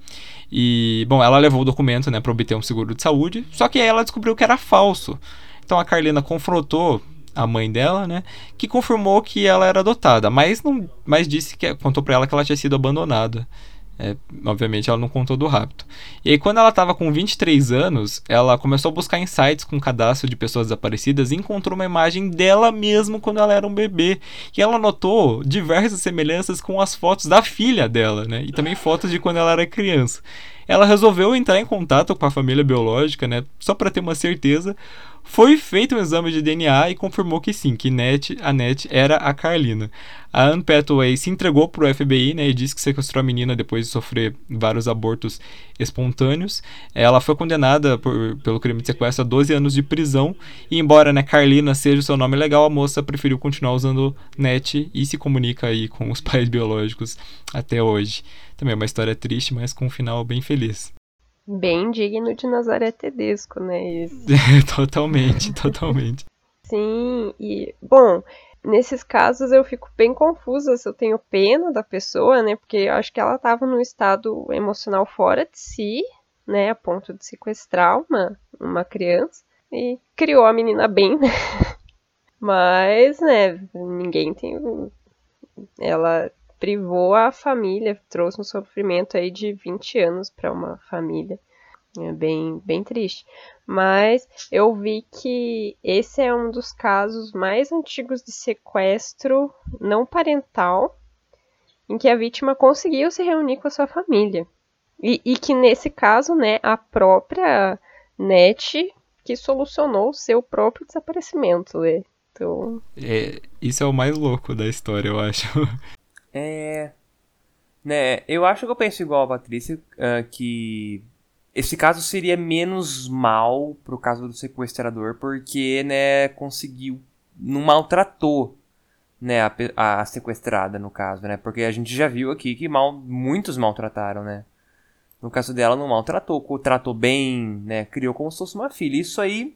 S1: E, bom, ela levou o documento, né, para obter um seguro de saúde, só que aí ela descobriu que era falso. Então a Carlina confrontou a mãe dela, né, que confirmou que ela era adotada, mas não, mas disse que contou para ela que ela tinha sido abandonada. É, obviamente ela não contou do rapto. E aí, quando ela estava com 23 anos, ela começou a buscar insights com cadastro de pessoas desaparecidas e encontrou uma imagem dela mesmo quando ela era um bebê. E ela notou diversas semelhanças com as fotos da filha dela, né? E também fotos de quando ela era criança. Ela resolveu entrar em contato com a família biológica, né? Só para ter uma certeza. Foi feito um exame de DNA e confirmou que sim, que Net, a Net era a Carlina. A Anne Pathway se entregou para o FBI né, e disse que sequestrou a menina depois de sofrer vários abortos espontâneos. Ela foi condenada por, pelo crime de sequestro a 12 anos de prisão. E embora né, Carlina seja o seu nome legal, a moça preferiu continuar usando Net e se comunica aí com os pais biológicos até hoje. Também é uma história triste, mas com um final bem feliz.
S2: Bem digno de Nazaré Tedesco, né? Isso.
S1: totalmente, totalmente.
S2: Sim, e bom, nesses casos eu fico bem confusa se eu tenho pena da pessoa, né? Porque eu acho que ela estava num estado emocional fora de si, né? A ponto de sequestrar uma, uma criança e criou a menina bem, né? Mas, né, ninguém tem. Ela privou a família, trouxe um sofrimento aí de 20 anos para uma família. É bem, bem triste. Mas eu vi que esse é um dos casos mais antigos de sequestro não parental em que a vítima conseguiu se reunir com a sua família. E, e que nesse caso, né, a própria NET que solucionou o seu próprio desaparecimento, né? Então...
S1: É, isso é o mais louco da história, eu acho.
S3: É. Né, eu acho que eu penso igual a Patrícia, uh, que esse caso seria menos mal pro caso do sequestrador, porque, né, conseguiu. não maltratou, né, a, a sequestrada, no caso, né? Porque a gente já viu aqui que mal, muitos maltrataram, né? No caso dela, não maltratou, tratou bem, né? Criou como se fosse uma filha. Isso aí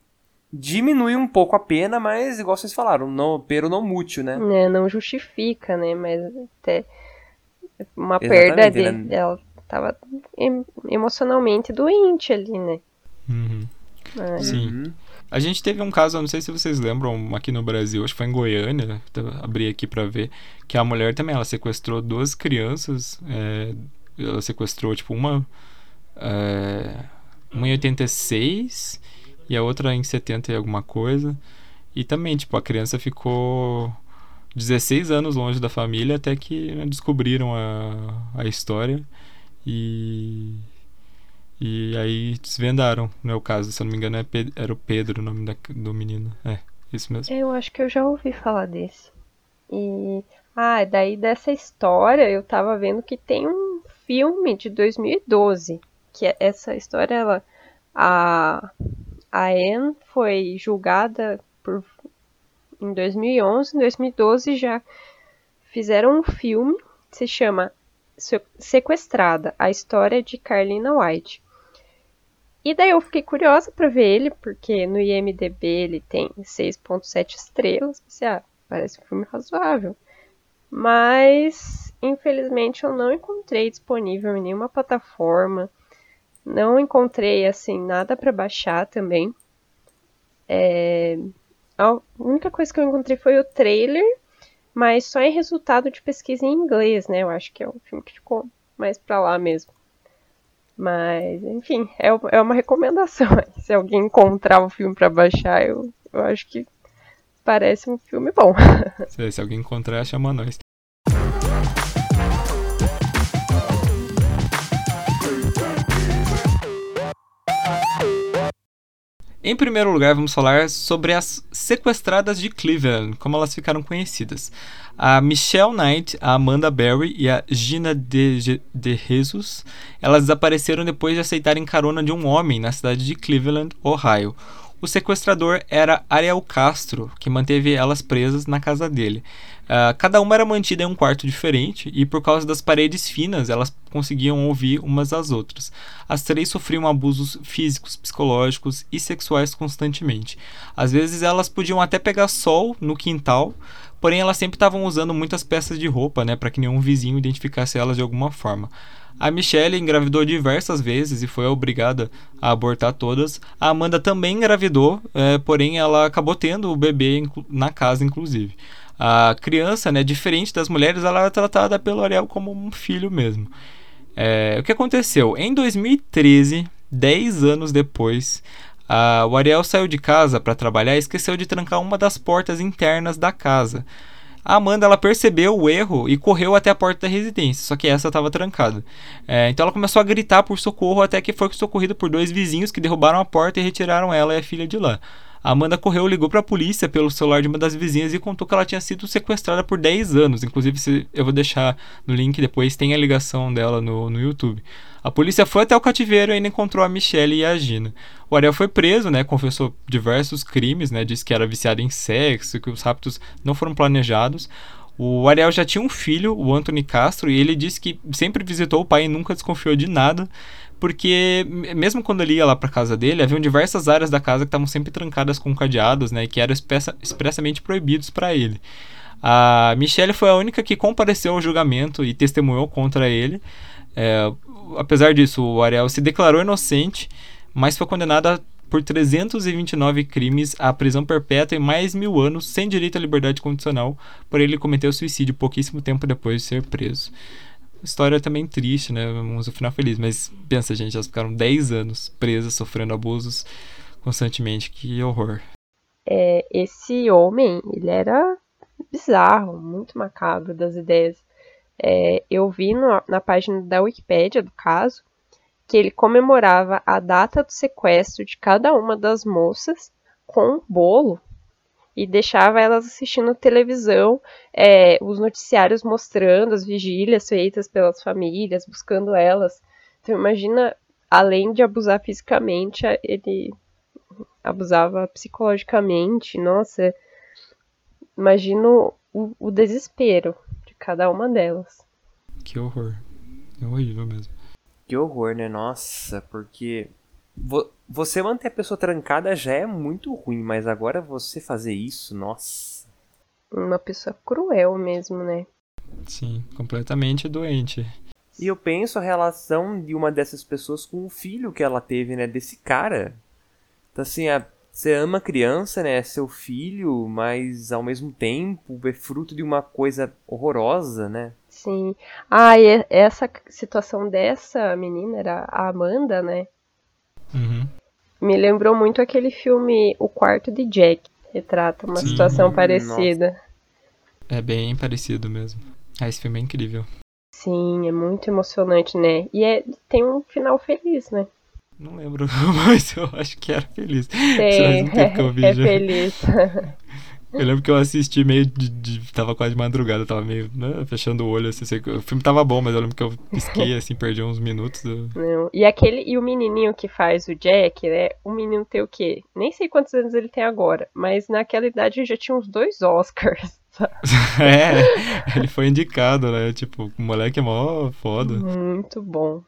S3: diminui um pouco a pena, mas igual vocês falaram, não, pero não mútil, né?
S2: É, não justifica, né? Mas até uma Exatamente, perda dele, né? ela tava emocionalmente doente ali, né?
S1: Uhum.
S2: É.
S1: Sim.
S3: Uhum.
S1: A gente teve um caso, eu não sei se vocês lembram, aqui no Brasil, acho que foi em Goiânia, abri aqui pra ver, que a mulher também, ela sequestrou duas crianças, é, ela sequestrou, tipo, uma, é, uma em 86 e a outra em 70 e alguma coisa, e também, tipo, a criança ficou 16 anos longe da família até que né, descobriram a, a história e e aí desvendaram, não é o caso, se eu não me engano é Pe- era o Pedro o nome da- do menino. É, isso mesmo.
S2: Eu acho que eu já ouvi falar desse. E. Ah, daí dessa história eu tava vendo que tem um filme de 2012. Que é- essa história, ela. A. A Anne foi julgada por. Em 2011, em 2012 já fizeram um filme que se chama Se- Sequestrada, a história de Carlina White. E daí eu fiquei curiosa pra ver ele, porque no IMDB ele tem 6.7 estrelas. Pensei, ah, parece um filme razoável. Mas, infelizmente, eu não encontrei disponível em nenhuma plataforma. Não encontrei, assim, nada pra baixar também. É, A única coisa que eu encontrei foi o trailer, mas só em resultado de pesquisa em inglês, né? Eu acho que é um filme que ficou mais pra lá mesmo. Mas, enfim, é, é uma recomendação. Se alguém encontrar o filme pra baixar, eu, eu acho que parece um filme bom.
S1: Se alguém encontrar, chama nós. Em primeiro lugar, vamos falar sobre as sequestradas de Cleveland, como elas ficaram conhecidas. A Michelle Knight, a Amanda Berry e a Gina de, de Jesus, elas desapareceram depois de aceitarem carona de um homem na cidade de Cleveland, Ohio. O sequestrador era Ariel Castro, que manteve elas presas na casa dele. Ah, cada uma era mantida em um quarto diferente e, por causa das paredes finas, elas conseguiam ouvir umas às outras. As três sofriam abusos físicos, psicológicos e sexuais constantemente. Às vezes elas podiam até pegar sol no quintal, porém elas sempre estavam usando muitas peças de roupa, né, para que nenhum vizinho identificasse elas de alguma forma. A Michelle engravidou diversas vezes e foi obrigada a abortar todas. A Amanda também engravidou, eh, porém ela acabou tendo o bebê na casa, inclusive. A criança, né, diferente das mulheres, ela era tratada pelo Ariel como um filho mesmo. É, o que aconteceu? Em 2013, 10 anos depois, a- o Ariel saiu de casa para trabalhar e esqueceu de trancar uma das portas internas da casa. A Amanda ela percebeu o erro e correu até a porta da residência, só que essa estava trancada. É, então ela começou a gritar por socorro até que foi socorrida por dois vizinhos que derrubaram a porta e retiraram ela e a filha de lá. Amanda correu, ligou para a polícia pelo celular de uma das vizinhas e contou que ela tinha sido sequestrada por 10 anos. Inclusive, eu vou deixar no link depois, tem a ligação dela no, no YouTube. A polícia foi até o cativeiro e ainda encontrou a Michelle e a Gina. O Ariel foi preso, né? Confessou diversos crimes, né? Disse que era viciado em sexo, que os raptos não foram planejados. O Ariel já tinha um filho, o Anthony Castro, e ele disse que sempre visitou o pai e nunca desconfiou de nada, porque mesmo quando ele ia lá pra casa dele, haviam diversas áreas da casa que estavam sempre trancadas com cadeados, né, que eram expressa- expressamente proibidos para ele. A Michelle foi a única que compareceu ao julgamento e testemunhou contra ele. É, apesar disso, o Ariel se declarou inocente, mas foi condenado a- por 329 crimes à prisão perpétua e mais mil anos sem direito à liberdade condicional por ele cometer o suicídio pouquíssimo tempo depois de ser preso. História também triste, né? Vamos ao final feliz, mas pensa, gente, elas ficaram 10 anos presas, sofrendo abusos constantemente. Que horror.
S2: É, esse homem, ele era bizarro, muito macabro das ideias. É, eu vi no- na página da Wikipédia do caso que ele comemorava a data do sequestro de cada uma das moças com um bolo e deixava elas assistindo televisão, é, os noticiários mostrando as vigílias feitas pelas famílias, buscando elas. Então imagina, além de abusar fisicamente, ele abusava psicologicamente. Nossa, imagino o, o desespero de cada uma delas.
S1: Que horror. É horrível mesmo.
S3: Que horror, né? Nossa, porque você manter a pessoa trancada já é muito ruim, mas agora você fazer isso, nossa.
S2: Uma pessoa cruel mesmo, né?
S1: Sim, completamente doente.
S3: E eu penso a relação de uma dessas pessoas com o filho que ela teve, né? Desse cara. Então, assim, a, você ama a criança, né? É seu filho, mas ao mesmo tempo é fruto de uma coisa horrorosa, né?
S2: Sim. Ah, e essa situação dessa menina era a Amanda, né?
S1: Uhum.
S2: Me lembrou muito aquele filme O Quarto de Jack. Retrata uma
S1: Sim,
S2: situação parecida.
S1: É bem parecido mesmo. Ah, esse filme é incrível.
S2: Sim, é muito emocionante, né? E é, tem um final feliz, né?
S1: Não lembro, mas eu acho que era feliz. Um vi
S2: é
S1: já.
S2: feliz.
S1: Eu lembro que eu assisti meio de. de- tava quase de madrugada, tava meio. né, fechando o olho, assim, sei que- O filme tava bom, mas eu lembro que eu pisquei, assim, perdi uns minutos. do-
S2: Não. E aquele e o menininho que faz o Jack, né? O menino tem o quê? Nem sei quantos anos ele tem agora, mas naquela idade ele já tinha uns dois Oscars. sabe?
S1: é, ele foi indicado, né? Tipo, o moleque é mó foda.
S2: Muito bom.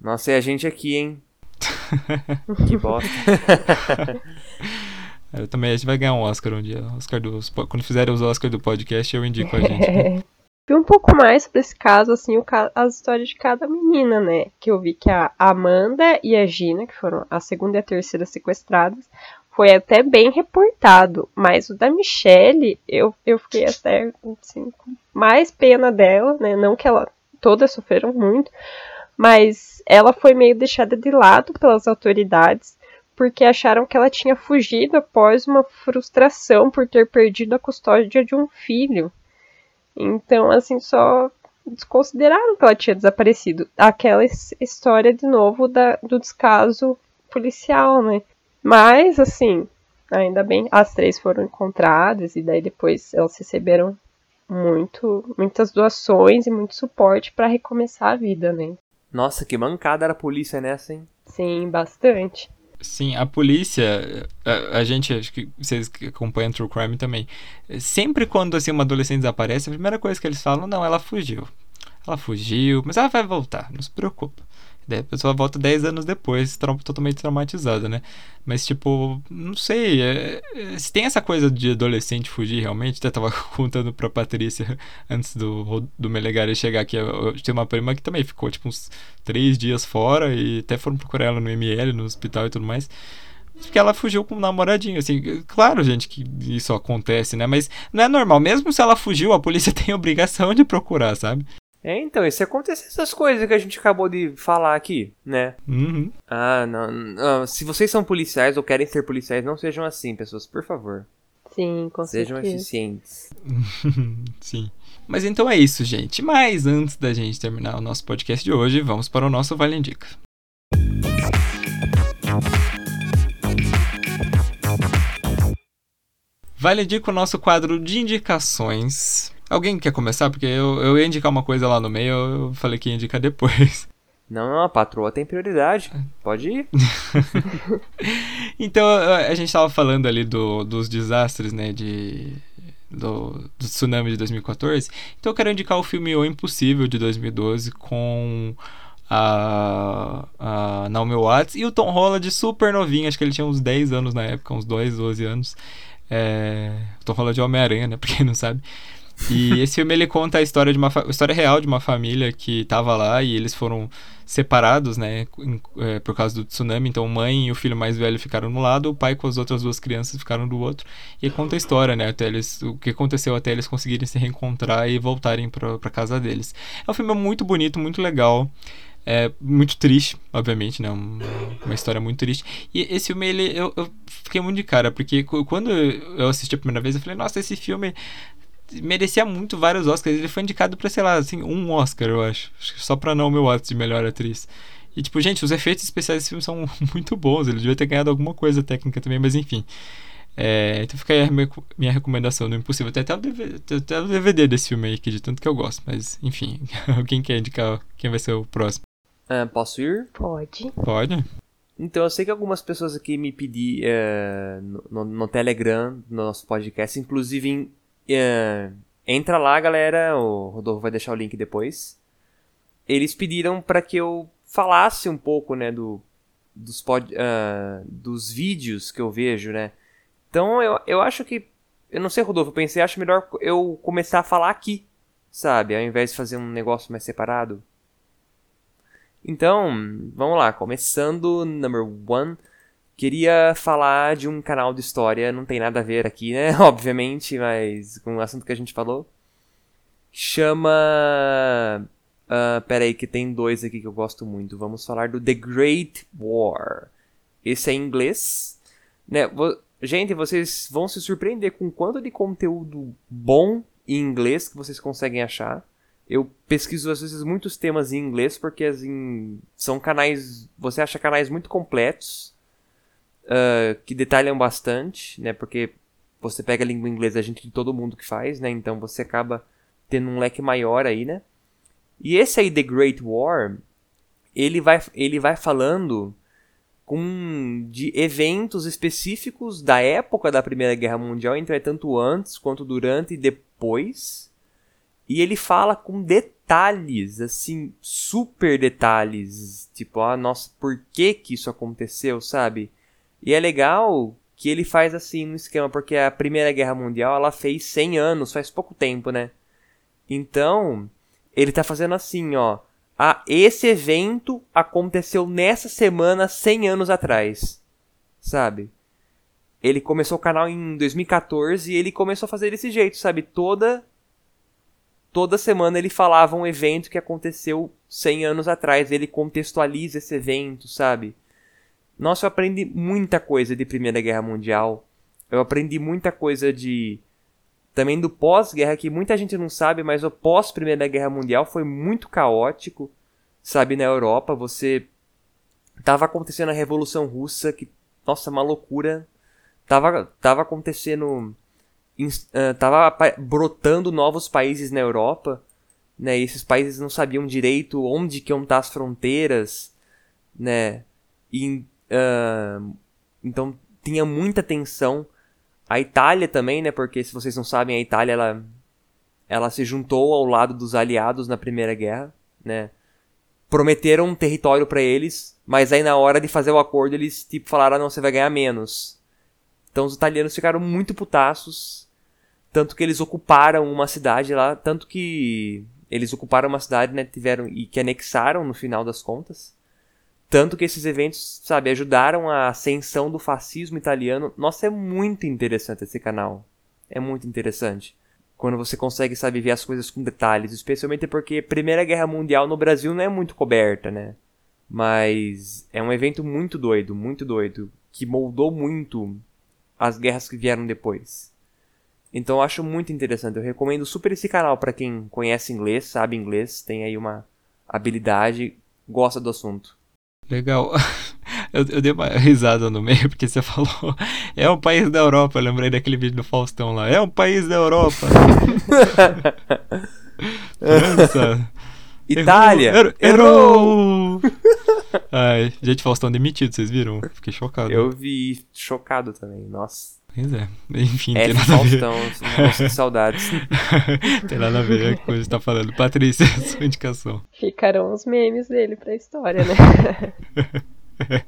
S3: Nossa, e a gente aqui, hein? que bosta.
S1: Eu também, a gente vai ganhar um Oscar um dia. Oscar dos, quando fizerem os Oscars do podcast, eu indico a gente.
S2: Vi um pouco mais sobre esse caso, assim, o as histórias de cada menina, né? Que eu vi que a Amanda e a Gina, que foram a segunda e a terceira sequestradas, foi até bem reportado. Mas o da Michelle, eu, eu fiquei até, assim, com mais pena dela, né? Não que ela. Todas sofreram muito, mas ela foi meio deixada de lado pelas autoridades. Porque acharam que ela tinha fugido após uma frustração por ter perdido a custódia de um filho. Então, assim, só desconsideraram que ela tinha desaparecido. Aquela his- história, de novo, da, do descaso policial, né? Mas, assim, ainda bem, as três foram encontradas e daí depois elas receberam muito, muitas doações e muito suporte para recomeçar a vida, né?
S3: Nossa, que mancada era a polícia nessa, hein?
S2: Sim, bastante.
S1: Sim, a polícia, a, a gente, acho que vocês que acompanham True Crime também, sempre quando assim uma adolescente desaparece, a primeira coisa que eles falam, não, ela fugiu. Ela fugiu, mas ela vai voltar, não se preocupa. Daí a pessoa volta 10 anos depois, totalmente traumatizada, né? Mas, tipo, não sei, é- é- se tem essa coisa de adolescente fugir realmente, até tava contando pra Patrícia antes do, do Melegari chegar aqui, eu, eu tenho uma prima que também ficou, tipo, uns 3 dias fora e até foram procurar ela no ML, no hospital e tudo mais. Porque ela fugiu com um namoradinho, assim. Claro, gente, que isso acontece, né? Mas não é normal. Mesmo se ela fugiu, a polícia tem obrigação de procurar, sabe?
S3: É, então, e se acontecer essas coisas que a gente acabou de falar aqui, né?
S1: Uhum.
S3: Ah, não, não, Se vocês são policiais ou querem ser policiais, não sejam assim, pessoas, por favor.
S2: Sim, com
S3: Sejam
S2: certeza.
S3: eficientes.
S1: Sim. Mas então é isso, gente. Mas antes da gente terminar o nosso podcast de hoje, vamos para o nosso Vale Indica. Vale Indica o nosso quadro de indicações. Alguém quer começar? Porque eu, eu ia indicar uma coisa lá no meio, eu falei que ia indicar depois.
S3: Não, não, a patroa tem prioridade. Pode ir.
S1: Então, a gente tava falando ali do, dos desastres, né, de... Do, do tsunami de 2014. Então eu quero indicar o filme O Impossível, de 2012, com a, a Naomi Watts e o Tom Holland super novinho, acho que ele tinha uns 10 anos na época, uns 2, 12 anos. É, Tom Holland é Homem-Aranha, né, pra quem não sabe. E esse filme ele conta a história de uma história real de uma família que tava lá e eles foram separados, né, é, por causa do tsunami. Então, mãe e o filho mais velho ficaram no lado, o pai com as outras duas crianças ficaram do outro. E conta a história, né, até eles, o que aconteceu até eles conseguirem se reencontrar e voltarem pra casa deles. É um filme muito bonito, muito legal. É muito triste, obviamente, né? um- Uma história muito triste. E esse filme, ele, eu, eu fiquei muito de cara, porque quando eu assisti a primeira vez, eu falei, nossa, esse filme merecia muito vários Oscars. Ele foi indicado pra, sei lá, assim, um Oscar, eu acho. Só pra não meu Watts de melhor atriz. E, tipo, gente, os efeitos especiais desse filme são muito bons. Ele devia ter ganhado alguma coisa técnica também, mas enfim. É, então fica aí a minha, recomendação do Impossível. Tem até o DVD, tem até o DVD desse filme aí, que de tanto que eu gosto. Mas, enfim, quem quer indicar quem vai ser o próximo?
S3: Ah, posso ir?
S2: Pode.
S1: Pode?
S3: Então, eu sei que algumas pessoas aqui me pediram no, no- no Telegram, no nosso podcast, inclusive em, eh, entra lá, galera, o Rodolfo vai deixar o link depois. Eles pediram para que eu falasse um pouco, né, do, dos, pod, ah, dos vídeos que eu vejo, né. Então, eu, eu acho que, eu não sei, Rodolfo, eu pensei, acho melhor eu começar a falar aqui, sabe, ao invés de fazer um negócio mais separado. Então, vamos lá, começando, number one. Queria falar de um canal de história, não tem nada a ver aqui, né? Obviamente, mas com o assunto que a gente falou. Chama. Uh, pera aí, que tem dois aqui que eu gosto muito. Vamos falar do The Great War. Esse é em inglês. Né? Gente, vocês vão se surpreender com quanto de conteúdo bom em inglês que vocês conseguem achar. Eu pesquiso às vezes muitos temas em inglês porque assim, são canais. Você acha canais muito completos uh, que detalham bastante, né? Porque você pega a língua inglesa, a gente de todo mundo que faz, né? Então você acaba tendo um leque maior aí, né? E esse aí, The Great War, ele vai, ele vai falando com de eventos específicos da época da Primeira Guerra Mundial, entretanto antes quanto durante e depois. E ele fala com detalhes, assim, super detalhes, tipo, ah, nossa, por que que isso aconteceu, sabe? E é legal que ele faz assim um esquema, porque a Primeira Guerra Mundial, ela fez 100 anos, faz pouco tempo, né? Então, ele tá fazendo assim, ó, ah, esse evento aconteceu nessa semana 100 anos atrás. Sabe? Ele começou o canal em 2014 e ele começou a fazer desse jeito, sabe? Toda toda semana ele falava um evento que aconteceu 100 anos atrás, ele contextualiza esse evento, sabe? Nossa, eu aprendi muita coisa de Primeira Guerra Mundial. Eu aprendi muita coisa de também do pós-guerra, que muita gente não sabe, mas o pós-Primeira Guerra Mundial foi muito caótico, sabe, na Europa. Você. Tava acontecendo a Revolução Russa, que, nossa, uma loucura. Tava, tava acontecendo. Tava brotando novos países na Europa, né? E esses países não sabiam direito onde que iam estar as fronteiras, né? E, então tinha muita tensão a Itália também, né? Porque se vocês não sabem, a Itália ela, ela se juntou ao lado dos aliados na Primeira Guerra, né? Prometeram um território para eles, mas aí na hora de fazer o acordo eles tipo falaram: ah, "Não, você vai ganhar menos". Então os italianos ficaram muito putaços, tanto que eles ocuparam uma cidade lá, tanto que eles ocuparam uma cidade, né, tiveram e que anexaram no final das contas. Tanto que esses eventos, sabe, ajudaram a ascensão do fascismo italiano. Nossa, é muito interessante esse canal. É muito interessante. Quando você consegue, sabe, ver as coisas com detalhes. Especialmente porque Primeira Guerra Mundial no Brasil não é muito coberta, né? Mas é um evento muito doido, muito doido. Que moldou muito as guerras que vieram depois. Então eu acho muito interessante. Eu recomendo super esse canal para quem conhece inglês, sabe inglês, tem aí uma habilidade, gosta do assunto.
S1: Legal. Eu, eu, dei uma risada no meio porque você falou é um país da Europa. Eu lembrei daquele vídeo do Faustão lá. É um país da Europa.
S3: França. Itália.
S1: Errou. Errou. Ai, gente, Faustão demitido, vocês viram? Fiquei chocado.
S3: Eu vi chocado também. Nossa.
S1: Pois é. Enfim,
S3: F.
S1: tem nada
S3: Faustão,
S1: a ver.
S3: Nossa, saudades.
S1: tem nada a ver com o que a gente tá falando. Patrícia, sua indicação.
S2: Ficaram os memes dele pra história, né?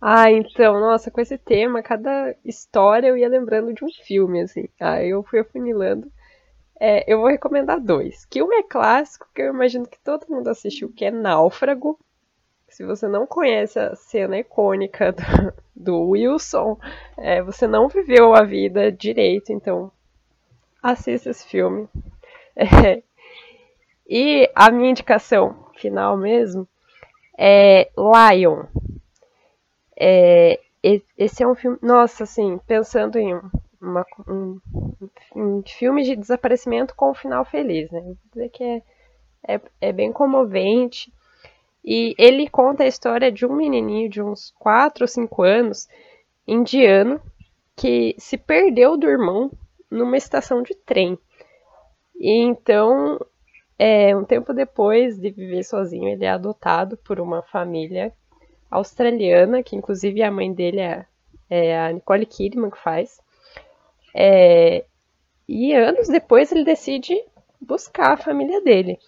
S2: ah, então, nossa, com esse tema, cada história eu ia lembrando de um filme, assim. Aí eu fui afunilando. É, eu vou recomendar dois. Que um é clássico, que eu imagino que todo mundo assistiu, que é Náufrago. Se você não conhece a cena icônica do, do Wilson, é, você não viveu a vida direito, então assista esse filme. É, e a minha indicação final mesmo é Lion. É, esse é um filme. Nossa, assim, pensando em uma, um, um, filme de desaparecimento com um final feliz, né? Vou dizer que é, é, é bem comovente. E ele conta a história de um menininho de uns 4 ou 5 anos, indiano, que se perdeu do irmão numa estação de trem. E então, é, um tempo depois de viver sozinho, ele é adotado por uma família australiana, que inclusive a mãe dele é, é a Nicole Kidman que faz. É, e anos depois ele decide buscar a família dele.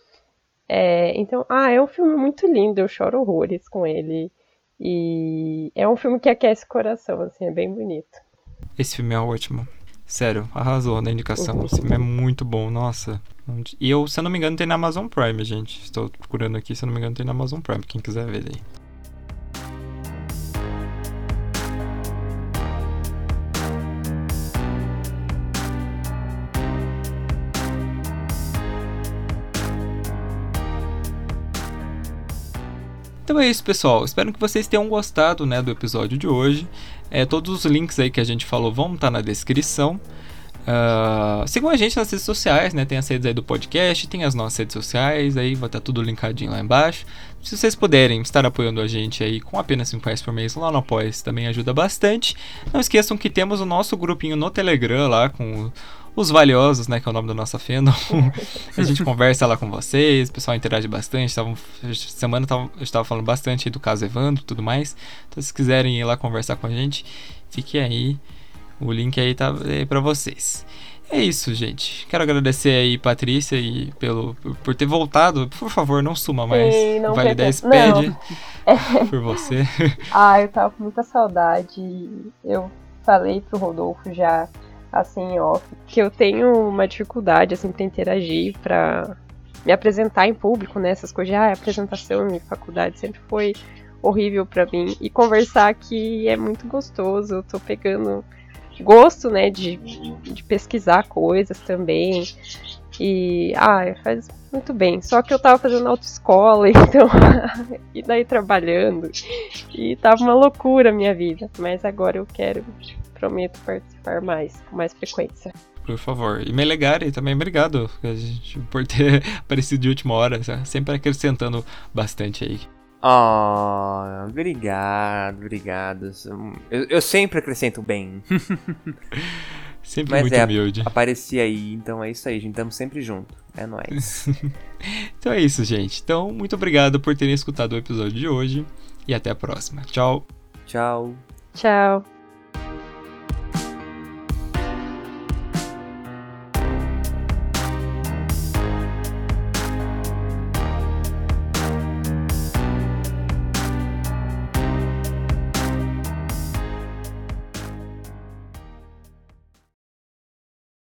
S2: É, então, ah, é um filme muito lindo, eu choro horrores com ele. E é um filme que aquece o coração, assim, é bem bonito.
S1: Esse filme é ótimo. Sério, arrasou na indicação. Esse filme é muito bom, nossa. E eu, se eu não me engano, tem na Amazon Prime, gente. Estou procurando aqui, se eu não me engano, tem na Amazon Prime, quem quiser ver aí. Então é isso, pessoal. Espero que vocês tenham gostado né, do episódio de hoje. É, todos os links aí que a gente falou vão estar na descrição. Uh, sigam a gente nas redes sociais, né? Tem as redes aí do podcast, tem as nossas redes sociais, aí vai estar tudo linkadinho lá embaixo. Se vocês puderem estar apoiando a gente aí com apenas 5 reais por mês lá no Apoia, também ajuda bastante. Não esqueçam que temos o nosso grupinho no Telegram lá com os valiosos, né, que é o nome da nossa fenda. a gente conversa lá com vocês, o pessoal interage bastante. Semana tava, eu estava falando bastante do caso Evandro e tudo mais. Então, se quiserem ir lá conversar com a gente, fiquem aí. O link aí tá aí pra vocês. É isso, gente. Quero agradecer aí, Patrícia, e pelo, por ter voltado. Por favor, não suma mais. Sim, não vale 10 pede por você.
S2: ah, eu tava com muita saudade. Eu falei pro Rodolfo já, assim, off, que eu tenho uma dificuldade, assim, pra interagir, pra me apresentar em público, né? Essas coisas de ah, apresentação em faculdade sempre foi horrível para mim. E conversar aqui é muito gostoso. Eu tô pegando gosto, né, de, de pesquisar coisas também. E, ah, faz muito bem. Só que eu tava fazendo autoescola, então. e daí trabalhando. E tava uma loucura a minha vida. Mas agora eu quero, prometo participar mais, com mais frequência.
S1: Por favor. E Melegari também, obrigado por ter aparecido de última hora. Sempre acrescentando bastante aí.
S3: Oh, obrigado, obrigado. Eu, eu sempre acrescento bem.
S1: sempre Mas muito é, humilde.
S3: Apareci aí, então é isso aí, gente. Estamos sempre junto. É nóis.
S1: então é isso, gente. Então, muito obrigado por terem escutado o episódio de hoje. E até a próxima. Tchau.
S3: Tchau.
S2: Tchau.